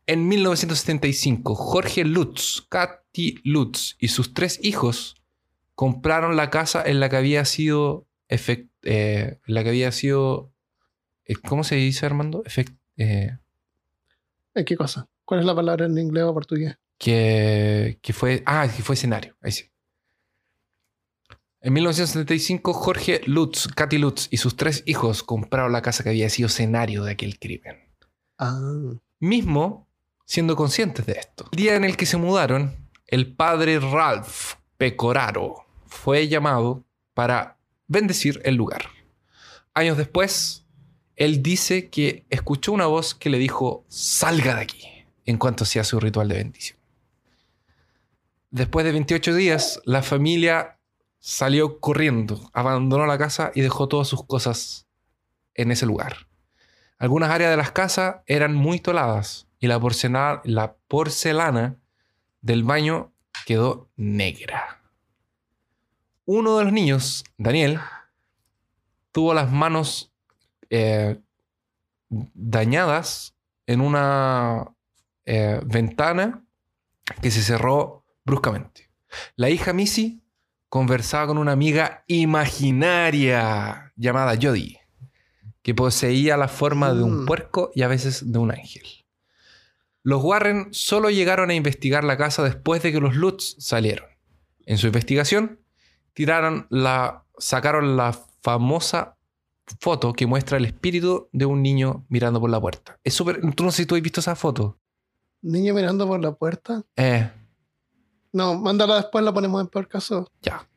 En 1975, Jorge Lutz, Katy Lutz y sus tres hijos compraron la casa en la que había sido. eh, la que había sido. Eh, ¿Cómo se dice, Armando? Efect- eh, ¿en ¿Qué cosa? ¿Cuál es la palabra en inglés o portugués? que, que fue. Ah, que fue escenario. Ahí sí. En 1975, Jorge Lutz, Katy Lutz y sus tres hijos compraron la casa que había sido escenario de aquel crimen. Ah, Mismo siendo conscientes de esto. El día en el que se mudaron, el padre Ralph Pecoraro fue llamado para bendecir el lugar. Años después, él dice que escuchó una voz que le dijo, salga de aquí, en cuanto hacía su ritual de bendición. Después de 28 días, la familia salió corriendo, abandonó la casa y dejó todas sus cosas en ese lugar. Algunas áreas de las casas eran muy toladas y la porcelana, la porcelana del baño quedó negra. Uno de los niños, Daniel, tuvo las manos eh, dañadas en una eh, ventana que se cerró bruscamente. La hija Missy conversaba con una amiga imaginaria llamada Jodie, que poseía la forma de un Mm. puerco y a veces de un ángel. Los Warren solo llegaron a investigar la casa después de que los Lutz salieron. En su investigación, tiraron la, sacaron la famosa foto que muestra el espíritu de un niño mirando por la puerta. Es súper. Tú no sé si tú has visto esa foto. niño mirando por la puerta. Eh, No, mándala después, la ponemos en peor caso. ya.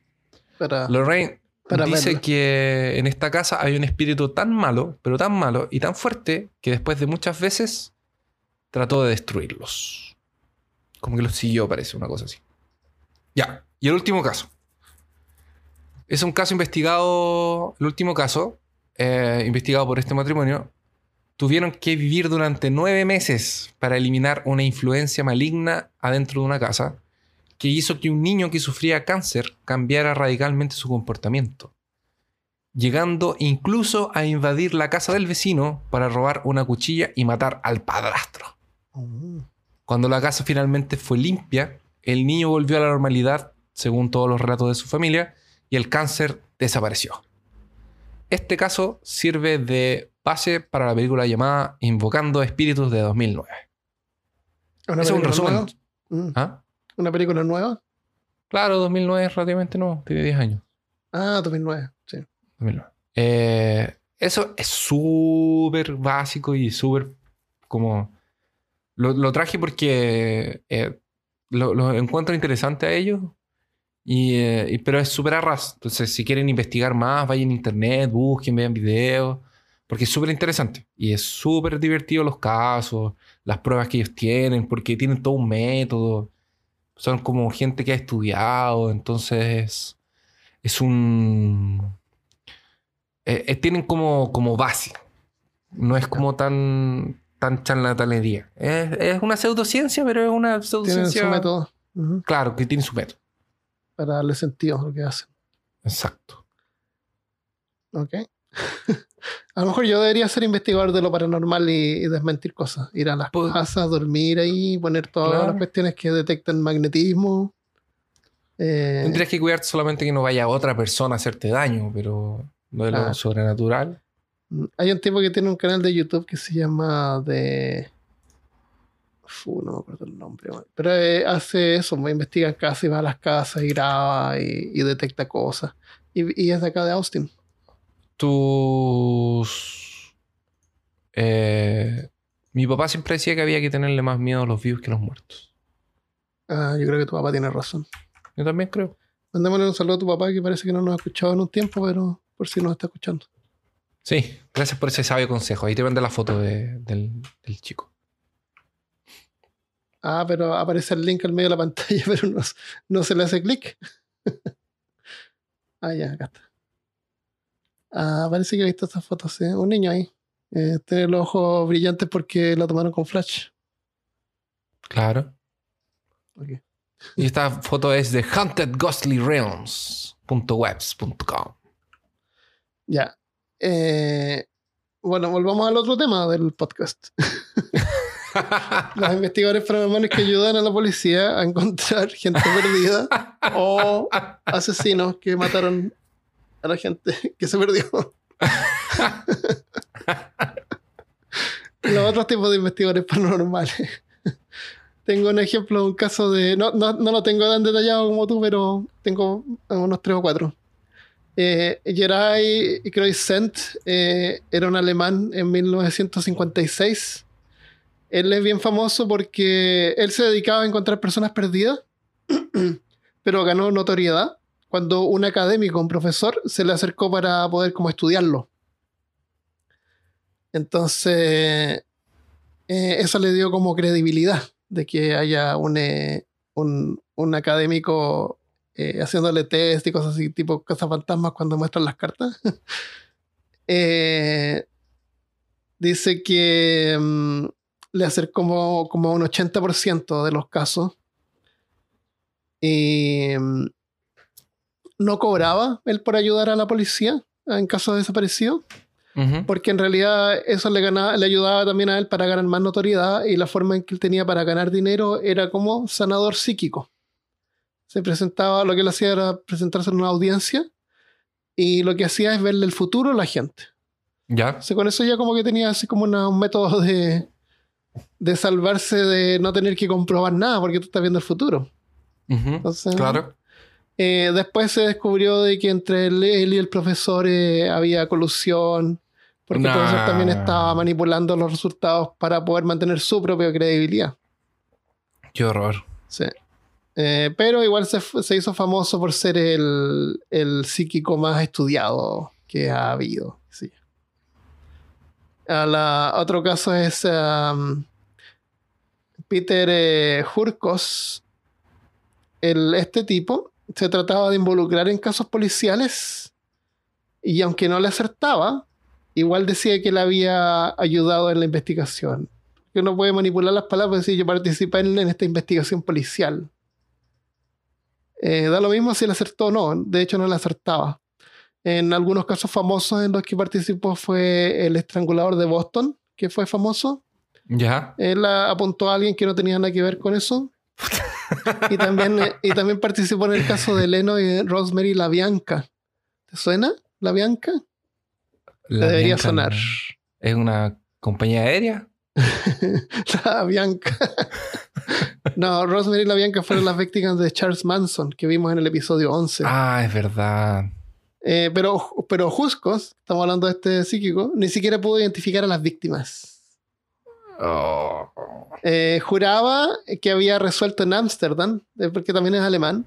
Para, Lorraine Para dice verla. que en esta casa hay un espíritu tan malo, pero tan malo y tan fuerte que después de muchas veces trató de destruirlos. Como que los siguió, parece, una cosa así. Ya. Y el último caso. Es un caso investigado, el último caso, eh, investigado por este matrimonio. Tuvieron que vivir durante nueve meses para eliminar una influencia maligna adentro de una casa que hizo que un niño que sufría cáncer cambiara radicalmente su comportamiento, llegando incluso a invadir la casa del vecino para robar una cuchilla y matar al padrastro. Mm. Cuando la casa finalmente fue limpia, el niño volvió a la normalidad, según todos los relatos de su familia, y el cáncer desapareció. Este caso sirve de base para la película llamada Invocando Espíritus de 2009. ¿Una Ese es un resumen. nueva? Mm. ¿Ah? ¿Una película nueva? Claro, 2009 es relativamente nuevo, tiene 10 años. Ah, 2009. Sí. 2009. Eh, eso es súper básico y súper como... Lo, lo traje porque eh, lo, lo encuentro interesante a ellos, y, eh, y- pero es súper a ras. Entonces, si quieren investigar más, vayan a internet, busquen, vean videos, porque es súper interesante. Y es súper divertido los casos, las pruebas que ellos tienen, porque tienen todo un método. Son como gente que ha estudiado, entonces es un... eh, eh, tienen como, como base. No es como tan, tan charlatanería. Es, es una pseudociencia, pero es una Tienen pseudociencia... su método ujú, Claro, que tiene su método. Para darle sentido a lo que hacen. Exacto. Ok. <laughs> a lo mejor yo debería ser investigador de lo paranormal y, y desmentir cosas. Ir a las Pues- casas, dormir ahí, poner todas Claro. las cuestiones que detectan magnetismo. Eh, Tendrías que cuidarte solamente que no vaya otra persona a hacerte daño, pero no de lo sobrenatural. Hay un tipo que tiene un canal de YouTube que se llama de. Fu, no me acuerdo el nombre. man. Pero eh, hace eso, pues, investiga en casa y va a las casas y graba y, y detecta cosas. Y, y es de acá de Austin. Tus. eh, mi papá siempre decía que había que tenerle más miedo a los vivos que a los muertos. Ah, yo creo que tu papá tiene razón. Yo también creo. Mandémosle un saludo a tu papá que parece que no nos ha escuchado en un tiempo, pero por si nos está escuchando. Sí, gracias por ese sabio consejo. Ahí te mandé la foto de- del, del chico. Ah, pero aparece el link al medio de la pantalla, <laughs> pero no, no se le hace clic. <laughs> ah, ya, acá está. Ah, parece que he visto estas fotos, sí. Un niño ahí. Eh, tiene los ojos brillantes porque lo tomaron con flash. Claro. Ok. Y esta foto es de huntedghostlyrealms.webs.com. Ya. Eh, bueno, volvamos al otro tema del podcast. <laughs> <laughs> Los investigadores paranormales que ayudan a la policía a encontrar gente perdida o asesinos que mataron a la gente que se perdió. Los otros tipos de investigadores paranormales. Tengo un ejemplo, un caso de. No, no, no lo tengo tan detallado como tú, pero tengo unos tres o cuatro. Eh, Geray Croissant eh, era un alemán en 1956. Él es bien famoso porque él se dedicaba a encontrar personas perdidas, <clears throat> pero ganó notoriedad cuando un académico, un profesor, se le acercó para poder como estudiarlo. Entonces, eh, eso le dio como credibilidad de que haya un, eh, un, un académico eh, haciéndole test y cosas así, tipo cazafantasmas cuando muestran las cartas. <laughs> Eh, dice que mm, le acercó como, como un 80% de los casos. Mm, no cobraba él por ayudar a la policía en caso de desaparecido, porque en realidad eso le, ganaba, le ayudaba también a él para ganar más notoriedad y la forma en que él tenía para ganar dinero era como sanador psíquico. Se presentaba, lo que él hacía era presentarse en una audiencia y lo que hacía es verle el futuro a la gente. Ya. Entonces, con eso ya como que tenía así como una- un método de, de salvarse de no tener que comprobar nada porque tú estás viendo el futuro. Entonces, Claro. eh, después se descubrió de que entre él, él y el profesor eh, había colusión, porque el profesor también estaba manipulando los resultados para poder mantener su propia credibilidad. Qué horror. Sí. Eh, pero igual se, se hizo famoso por ser el, el psíquico más estudiado que ha habido. La- otro caso es um, Peter eh, este tipo se trataba de involucrar en casos policiales y aunque no le acertaba, igual decía que le había ayudado en la investigación. Uno puede manipular las palabras y decir yo participé en, en esta investigación policial. Eh, da lo mismo si le acertó o no, de hecho no le acertaba. En algunos casos famosos en los que participó fue el estrangulador de Boston, que fue famoso. Ya. Él apuntó a alguien que no tenía nada que ver con eso. y, también, eh, y también participó en el caso de Leno y de Rosemary La Bianca. ¿Te suena? La Bianca. La Debería Bianca sonar. ¿Es una compañía aérea? <laughs> La Bianca. no, Rosemary y La Bianca fueron las víctimas de Charles Manson que vimos en el episodio 11. Ah, es verdad. Eh, pero, pero Juscos, estamos hablando de este psíquico, ni siquiera pudo identificar a las víctimas. Oh. Eh, juraba que había resuelto en Ámsterdam, eh, porque también es alemán,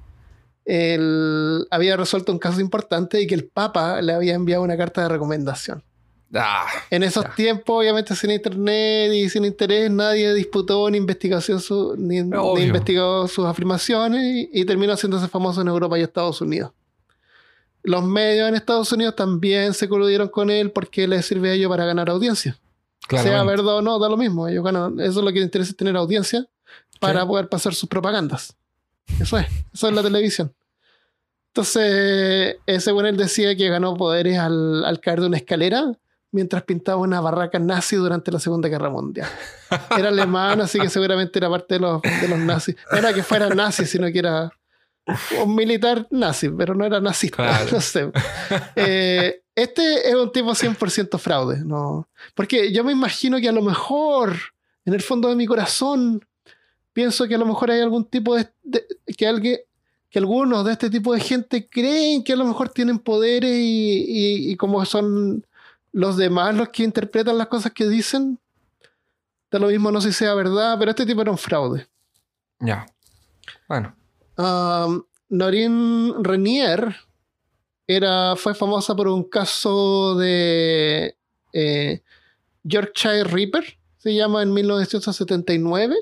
el- había resuelto un caso importante y que el Papa le había enviado una carta de recomendación. Ah, En esos Ya. tiempos, obviamente sin internet y sin interés, nadie disputó ni, investigación su- ni, ni Obvio. investigó sus afirmaciones y, y terminó haciéndose famoso en Europa y Estados Unidos. Los medios en Estados Unidos también se coludieron con él porque les sirve a ellos para ganar audiencia. Sea verdad o no, da lo mismo. Ellos ganan, eso es lo que les interesa es tener audiencia para Sí. poder pasar sus propagandas. Eso es, eso es la televisión. Entonces, eh, según él decía que ganó poderes al, al caer de una escalera mientras pintaba una barraca nazi durante la Segunda Guerra Mundial. Era alemán, así que seguramente era parte de los, de los nazis. No era que fuera nazi, sino que era <laughs> un militar nazi, pero no era nazista. Claro. <laughs> No sé. Eh, este es un tipo 100% fraude, ¿no? Porque yo me imagino que a lo mejor, en el fondo de mi corazón, pienso que a lo mejor hay algún tipo de... de- que alguien que algunos de este tipo de gente creen que a lo mejor tienen poderes y, y- y como son los demás los que interpretan las cosas que dicen, da lo mismo no sé si sea verdad, pero este tipo era un fraude. Ya. Bueno. Um, Noreen Renier era, fue famosa por un caso de eh, Yorkshire Reaper, se llama en 1979.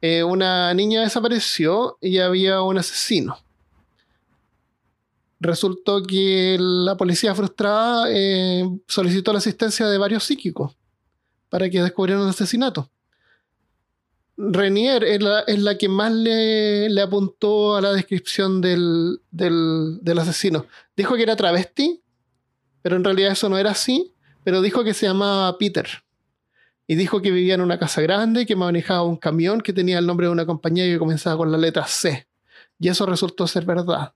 Eh, una niña desapareció y había un asesino. Resultó que la policía frustrada eh, solicitó la asistencia de varios psíquicos para que descubrieran el asesinato. Renier es la, es la que más le, le apuntó a la descripción del, del, del asesino. Dijo que era travesti, pero en realidad eso no era así, pero dijo que se llamaba Peter. Y dijo que vivía en una casa grande, que manejaba un camión que tenía el nombre de una compañía que comenzaba con la letra C. Y eso resultó ser verdad.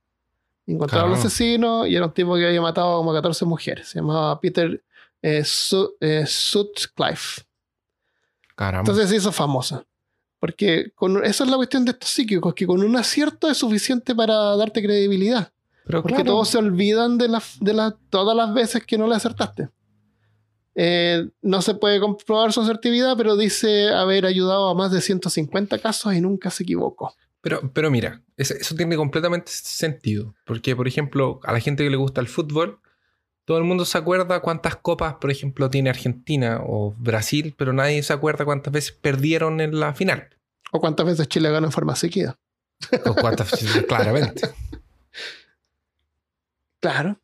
Encontraron al Claro. asesino y era un tipo que había matado como a 14 mujeres. Se llamaba Peter eh, eh, Sutcliffe. Caramba. Entonces se hizo famosa. Porque con, esa es la cuestión de estos psíquicos, que con un acierto es suficiente para darte credibilidad. Pero Porque claro, todos se olvidan de, las de las todas las veces que no le acertaste. Eh, no se puede comprobar su asertividad, pero dice haber ayudado a más de 150 casos y nunca se equivocó. Pero, pero mira, eso, eso tiene completamente sentido. Porque, por ejemplo, a la gente que le gusta el fútbol, todo el mundo se acuerda cuántas copas, por ejemplo, tiene Argentina o Brasil, pero nadie se acuerda cuántas veces perdieron en la final. O cuántas veces Chile ganó en forma seguida. O cuántas, <laughs> claramente. Claro.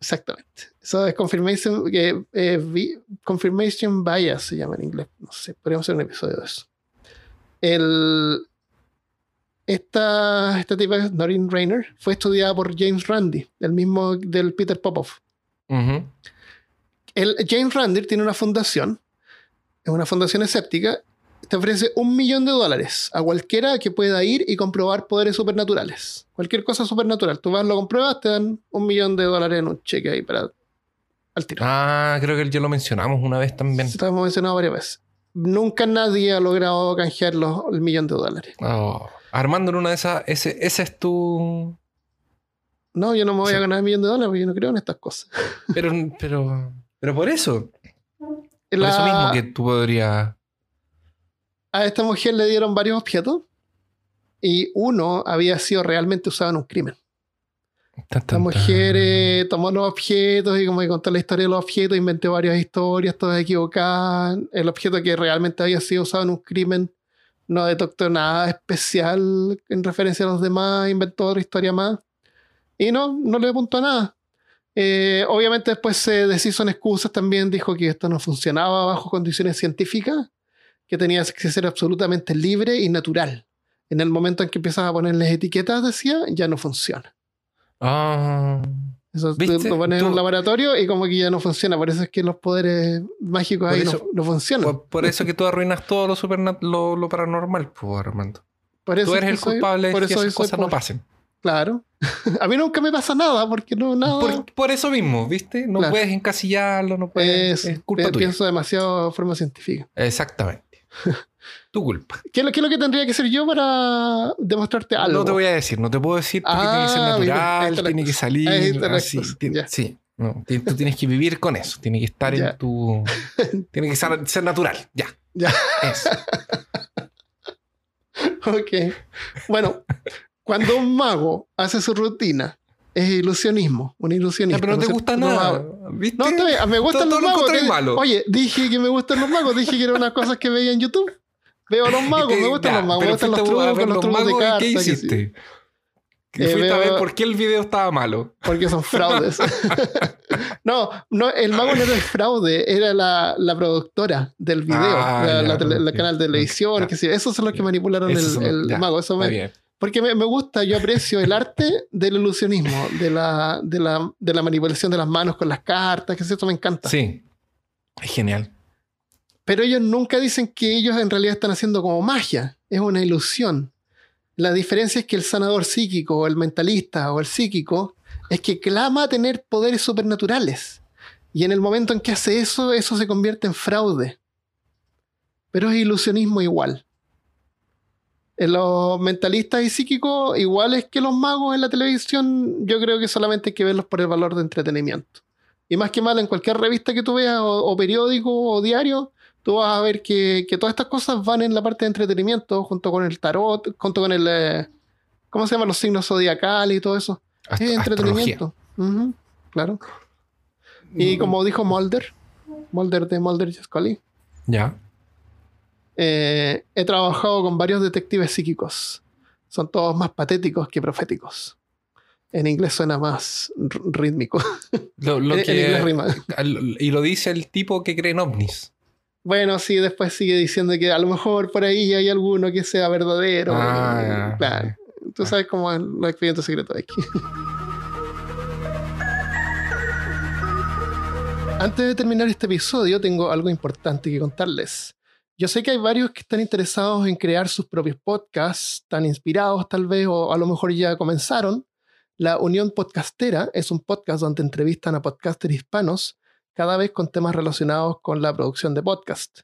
Exactamente. Eso es confirmation, que, eh, confirmation bias se llama en inglés. No sé, podríamos hacer un episodio de eso. El, esta, esta tipa, Noreen Rainer, fue estudiada por James Randi, el mismo del Peter Popoff. El, James Randi tiene una fundación, es una fundación escéptica, te ofrece un millón de dólares a cualquiera que pueda ir y comprobar poderes supernaturales. Cualquier cosa supernatural. Tú vas, lo compruebas, te dan un millón de dólares en un cheque ahí para al tiro. Ah, creo que ya lo mencionamos una vez también. Se lo hemos mencionado varias veces. Nunca nadie ha logrado canjear los, el millón de dólares. Oh, Armando, en una de esas, ese, ese es tu. No, yo no me voy Sí. a ganar el millón de dólares porque yo no creo en estas cosas. <laughs> Pero, pero, pero por eso. Por eso mismo que tú podrías. A esta mujer le dieron varios objetos y uno había sido realmente usado en un crimen. La mujer eh, tomó los objetos y como que contó la historia de los objetos, inventó varias historias, todas equivocadas. El objeto que realmente había sido usado en un crimen no detectó nada especial en referencia a los demás, inventó otra historia más. Y no, no le apuntó a nada. Eh, obviamente después se deshizo en excusas también, dijo que esto no funcionaba bajo condiciones científicas, que tenía que ser absolutamente libre y natural. En el momento en que empiezas a ponerles etiquetas, decía, ya no funciona. Ah. Eso ¿Viste? lo pones en un laboratorio y como que ya no funciona. Por eso es que los poderes mágicos Por ahí eso- no, no funcionan. Por, por eso que tú arruinas todo lo, lo, lo paranormal, pues, Armando. Por eso Tú es eres el soy- culpable de que eso esas cosas no pasen. Claro. <laughs> A mí nunca me pasa nada porque no, nada. Por, por eso mismo, ¿viste? No Claro. puedes encasillarlo, no puedes. es, es culpa tuya. pienso demasiado de forma científica. Exactamente. <laughs> tu culpa. ¿Qué es, lo, qué es lo que tendría que ser yo para demostrarte algo? No te voy a decir, no te puedo decir porque tiene que ser Ah, mira, natural, la tiene que salir. Así. Sí. No, tú tienes que vivir con eso. Tiene que estar Ya. en tu. <laughs> Tiene que ser, ser natural. Ya. Ya. Eso. Ok. Bueno, cuando un mago hace su rutina, es ilusionismo, un ilusionista. Ya, pero no te gusta no nada. hago- ¿Viste? No, está bien, me gustan Todo- los lo magos. malo. Oye, dije que me gustan los magos, dije que eran unas cosas que veía en YouTube. Veo a los magos, te- me gustan ya, los magos, me gustan los trucos, los los trucos de cartas. ¿Qué hiciste? Que Eh, fuiste a ver veo- por qué el video estaba malo. porque son fraudes. <laughs> no, no, el mago no era el fraude, era la, la productora del video, Ah, la, ya, la la canal de televisión, que sí, esos son los que manipularon el, son el mago. Eso me-. Porque me, me gusta, yo aprecio el arte del ilusionismo, de la, de, la, de la manipulación de las manos con las cartas, que sí, eso me encanta. Sí. Es genial. Pero ellos nunca dicen que ellos en realidad están haciendo como magia, es una ilusión. La diferencia es que el sanador psíquico o el mentalista o el psíquico es que clama tener poderes supernaturales. Y en el momento en que hace eso, eso se convierte en fraude. Pero es ilusionismo igual. En los mentalistas y psíquicos, iguales que los magos en la televisión, yo creo que solamente hay que verlos por el valor de entretenimiento. Y más que mal, en cualquier revista que tú veas, o, o periódico, o diario, tú vas a ver que, que todas estas cosas van en la parte de entretenimiento, junto con el tarot, junto con el. eh, ¿Cómo se llaman los signos zodiacales y todo eso? Ast- es entretenimiento. Claro. Y como dijo Mulder, Mulder de Mulder y Scully, Ya. Eh, he trabajado con varios detectives psíquicos. Son todos más patéticos que proféticos. En inglés suena más rítmico. <laughs> Lo, lo En- en que- inglés rima. <laughs> al- y lo dice el tipo que cree en ovnis. Bueno, sí, después sigue diciendo que a lo mejor por ahí hay alguno que sea verdadero. Ah, Eh, claro. Tú sabes cómo es los expedientes secretos aquí. <laughs> Antes de terminar este episodio, tengo algo importante que contarles. Yo sé que hay varios que están interesados en crear sus propios podcasts, están inspirados tal vez, o a lo mejor ya comenzaron. La Unión Podcastera es un podcast donde entrevistan a podcasters hispanos, cada vez con temas relacionados con la producción de podcast.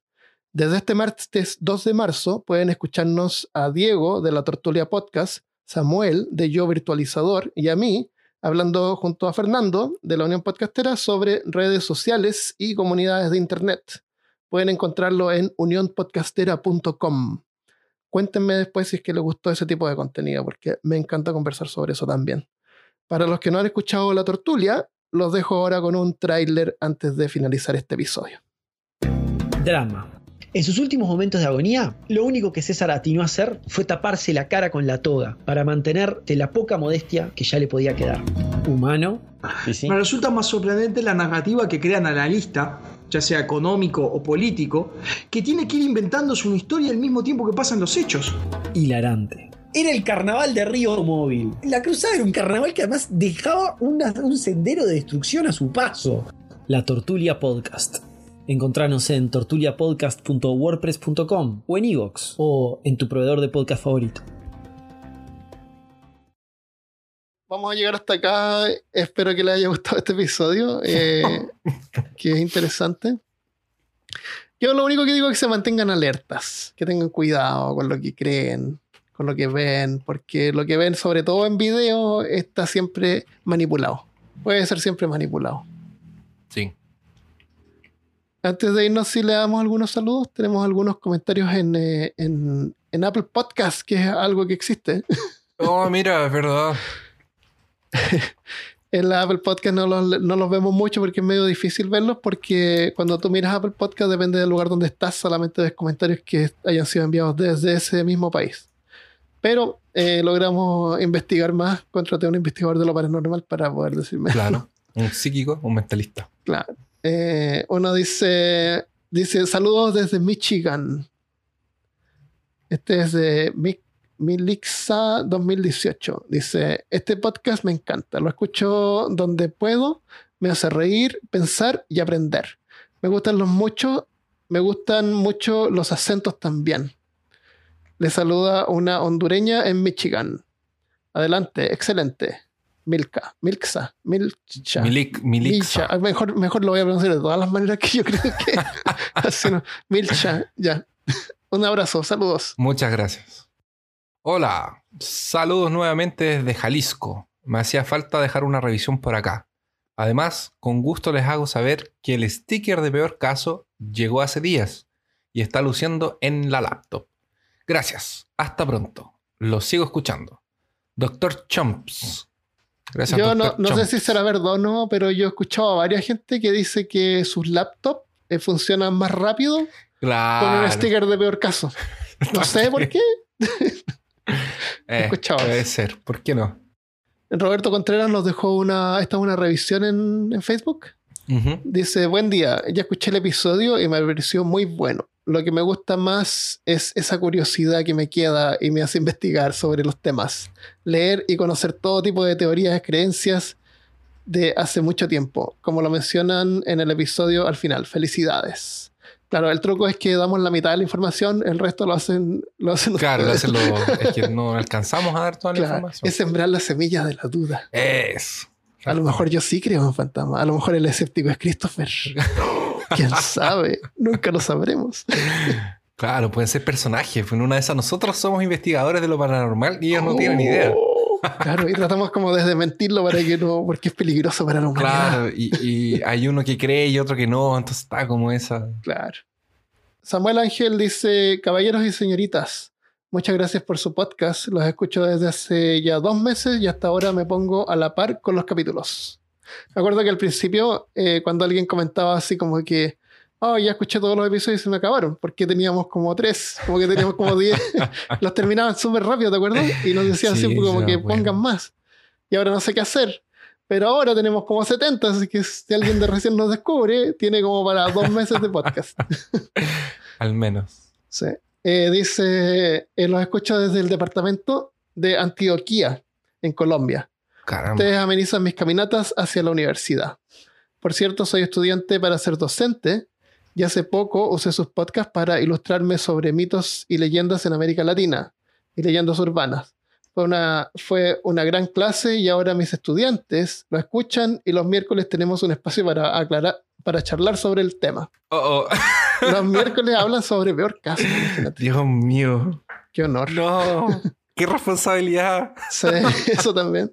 Desde este martes 2 de marzo pueden escucharnos a Diego de la Tortulia Podcast, Samuel de Yo Virtualizador y a mí hablando junto a Fernando de la Unión Podcastera sobre redes sociales y comunidades de Internet. Pueden encontrarlo en unionpodcastera.com. Cuéntenme después si es que les gustó ese tipo de contenido, porque me encanta conversar sobre eso también. Para los que no han escuchado La Tortulia, los dejo ahora con un tráiler antes de finalizar este episodio. Drama. En sus últimos momentos de agonía, lo único que César atinó a hacer fue taparse la cara con la toga para mantener de la poca modestia que ya le podía quedar. Humano. Sí, sí. Me resulta más sorprendente la narrativa que crea el analista, ya sea económico o político, que tiene que ir inventándose una historia al mismo tiempo que pasan los hechos. Hilarante. Era el carnaval de Río Móvil. La cruzada era un carnaval que además dejaba una- un sendero de destrucción a su paso. La Tortulia Podcast. Encontranos en tortuliapodcast.wordpress.com o en iVoox o en tu proveedor de podcast favorito. Vamos a llegar hasta acá. Espero que les haya gustado este episodio, eh, <laughs> que es interesante. Yo lo único que digo es que se mantengan alertas, que tengan cuidado con lo que creen, con lo que ven, porque lo que ven, sobre todo en video, está siempre manipulado. Puede ser siempre manipulado. Sí. Antes de irnos, si le damos algunos saludos, tenemos algunos comentarios en, eh, en, en Apple Podcast, que es algo que existe. Oh, mira, es verdad. <laughs> En la Apple Podcast no los, no los vemos mucho porque es medio difícil verlos porque cuando tú miras Apple Podcast depende del lugar donde estás, solamente ves comentarios que hayan sido enviados desde ese mismo país. Pero eh, logramos investigar más, contraté a un investigador de lo paranormal para poder decirme. Claro. <laughs> Un psíquico, un mentalista. Claro. Eh, uno dice, dice, saludos desde Michigan. Este es de Mi- Milixa 2018. Dice, este podcast me encanta. Lo escucho donde puedo. Me hace reír, pensar y aprender. Me gustan los muchos. Me gustan mucho los acentos también. Le saluda una hondureña en Michigan. Adelante, excelente. Milka, Milxa, Milcha. Milik. Milcha. Ah, Mejor, mejor lo voy a pronunciar de todas las maneras que yo creo que. <laughs> Así no. Milcha, ya. Un abrazo, saludos. Muchas gracias. Hola, saludos nuevamente desde Jalisco. Me hacía falta dejar una revisión por acá. Además, con gusto les hago saber que el sticker de peor caso llegó hace días y está luciendo en la laptop. Gracias. Hasta pronto. Los sigo escuchando. Doctor Chomps. Gracias, yo no, Dr. no sé Chomps. si será verdad o no, pero yo he escuchado a varias gente que dice que sus laptops eh, funcionan más rápido con un sticker de peor caso. <laughs> No sé por qué. <laughs> <laughs> Eh, escuchado eso. ser. ¿Por qué no? Roberto Contreras nos dejó una, esta es una revisión en, en Facebook. Dice, buen día, ya escuché el episodio y me pareció muy bueno. Lo que me gusta más es esa curiosidad que me queda y me hace investigar sobre los temas. Leer y conocer todo tipo de teorías, creencias de hace mucho tiempo, como lo mencionan en el episodio al final. Felicidades. Claro, el truco es que damos la mitad de la información, el resto lo hacen, lo hacen Claro, lo hacen los- es que <laughs> no alcanzamos a dar toda la información. es sembrar las semillas de la duda. Eso. A lo mejor yo sí creo en fantasmas. A lo mejor el escéptico es Christopher. <laughs> ¿Quién sabe? Nunca lo sabremos. Claro, pueden ser personajes. En una de esas nosotros somos investigadores de lo paranormal y ellos no tienen idea. Claro, y tratamos como de desmentirlo para que no, porque es peligroso para la humanidad. Claro, y, y hay uno que cree y otro que no, entonces está como esa. Claro. Samuel Ángel dice, caballeros y señoritas, muchas gracias por su podcast. Los escucho desde hace ya dos meses y hasta ahora me pongo a la par con los capítulos. Me acuerdo que al principio, eh, cuando alguien comentaba así como que, oh, ya escuché todos los episodios y se me acabaron, porque teníamos como tres, como que teníamos como diez, <laughs> los terminaban súper rápido, ¿te acuerdas? Y nos decían Sí, así como que bueno. pongan más. Y ahora no sé qué hacer. Pero ahora tenemos como 70, así que si alguien de recién nos descubre, tiene como para dos meses de podcast. <laughs> Al menos. Sí. Eh, dice, eh, los escucho desde el departamento de Antioquía, en Colombia. Caramba. Ustedes amenizan mis caminatas hacia la universidad. Por cierto, soy estudiante para ser docente y hace poco usé sus podcasts para ilustrarme sobre mitos y leyendas en América Latina y leyendas urbanas. Fue una, fue una gran clase y ahora mis estudiantes lo escuchan y los miércoles tenemos un espacio para aclarar, para charlar sobre el tema. Oh, oh. Los <laughs> miércoles hablan sobre peor caso, imagínate. Dios mío. Qué honor. No. Qué responsabilidad. Sí, eso también.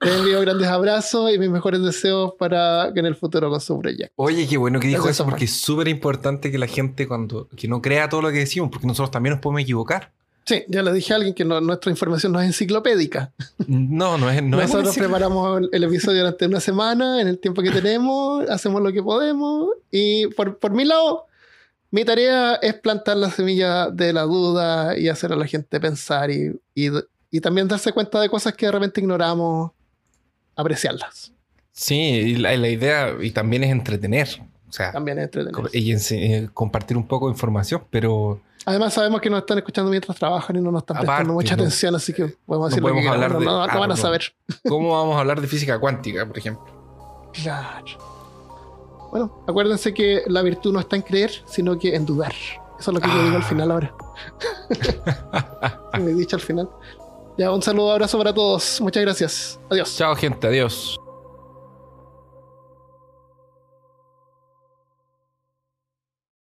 Les envío grandes abrazos y mis mejores deseos para que en el futuro con su proyecto. Oye, qué bueno que dijo Gracias, eso, porque es súper importante que la gente cuando que no crea todo lo que decimos, porque nosotros también nos podemos equivocar. Sí, ya le dije a alguien que no- nuestra información no es enciclopédica. No, no es, no Nosotros preparamos el, el episodio durante una semana, en el tiempo que tenemos, hacemos lo que podemos. Y por, por mi lado, mi tarea es plantar la semilla de la duda y hacer a la gente pensar y, y, y también darse cuenta de cosas que de repente ignoramos, apreciarlas. Sí, y la, la idea y también es entretener. O sea, También es entretenido. y eh, compartir un poco de información, pero Además sabemos que nos están escuchando mientras trabajan y no nos están prestando Aparte, mucha no- atención, así que podemos no decir lo que hablar no, de no- no van a saber. ¿cómo vamos a hablar de física cuántica, por ejemplo? Claro. Bueno, acuérdense que la virtud no está en creer, sino que en dudar. Eso es lo que yo digo al Ah. final ahora. <laughs> <laughs> Me he dicho al final. Ya, un saludo, abrazo para todos. Muchas gracias. Adiós. Chao, gente, adiós.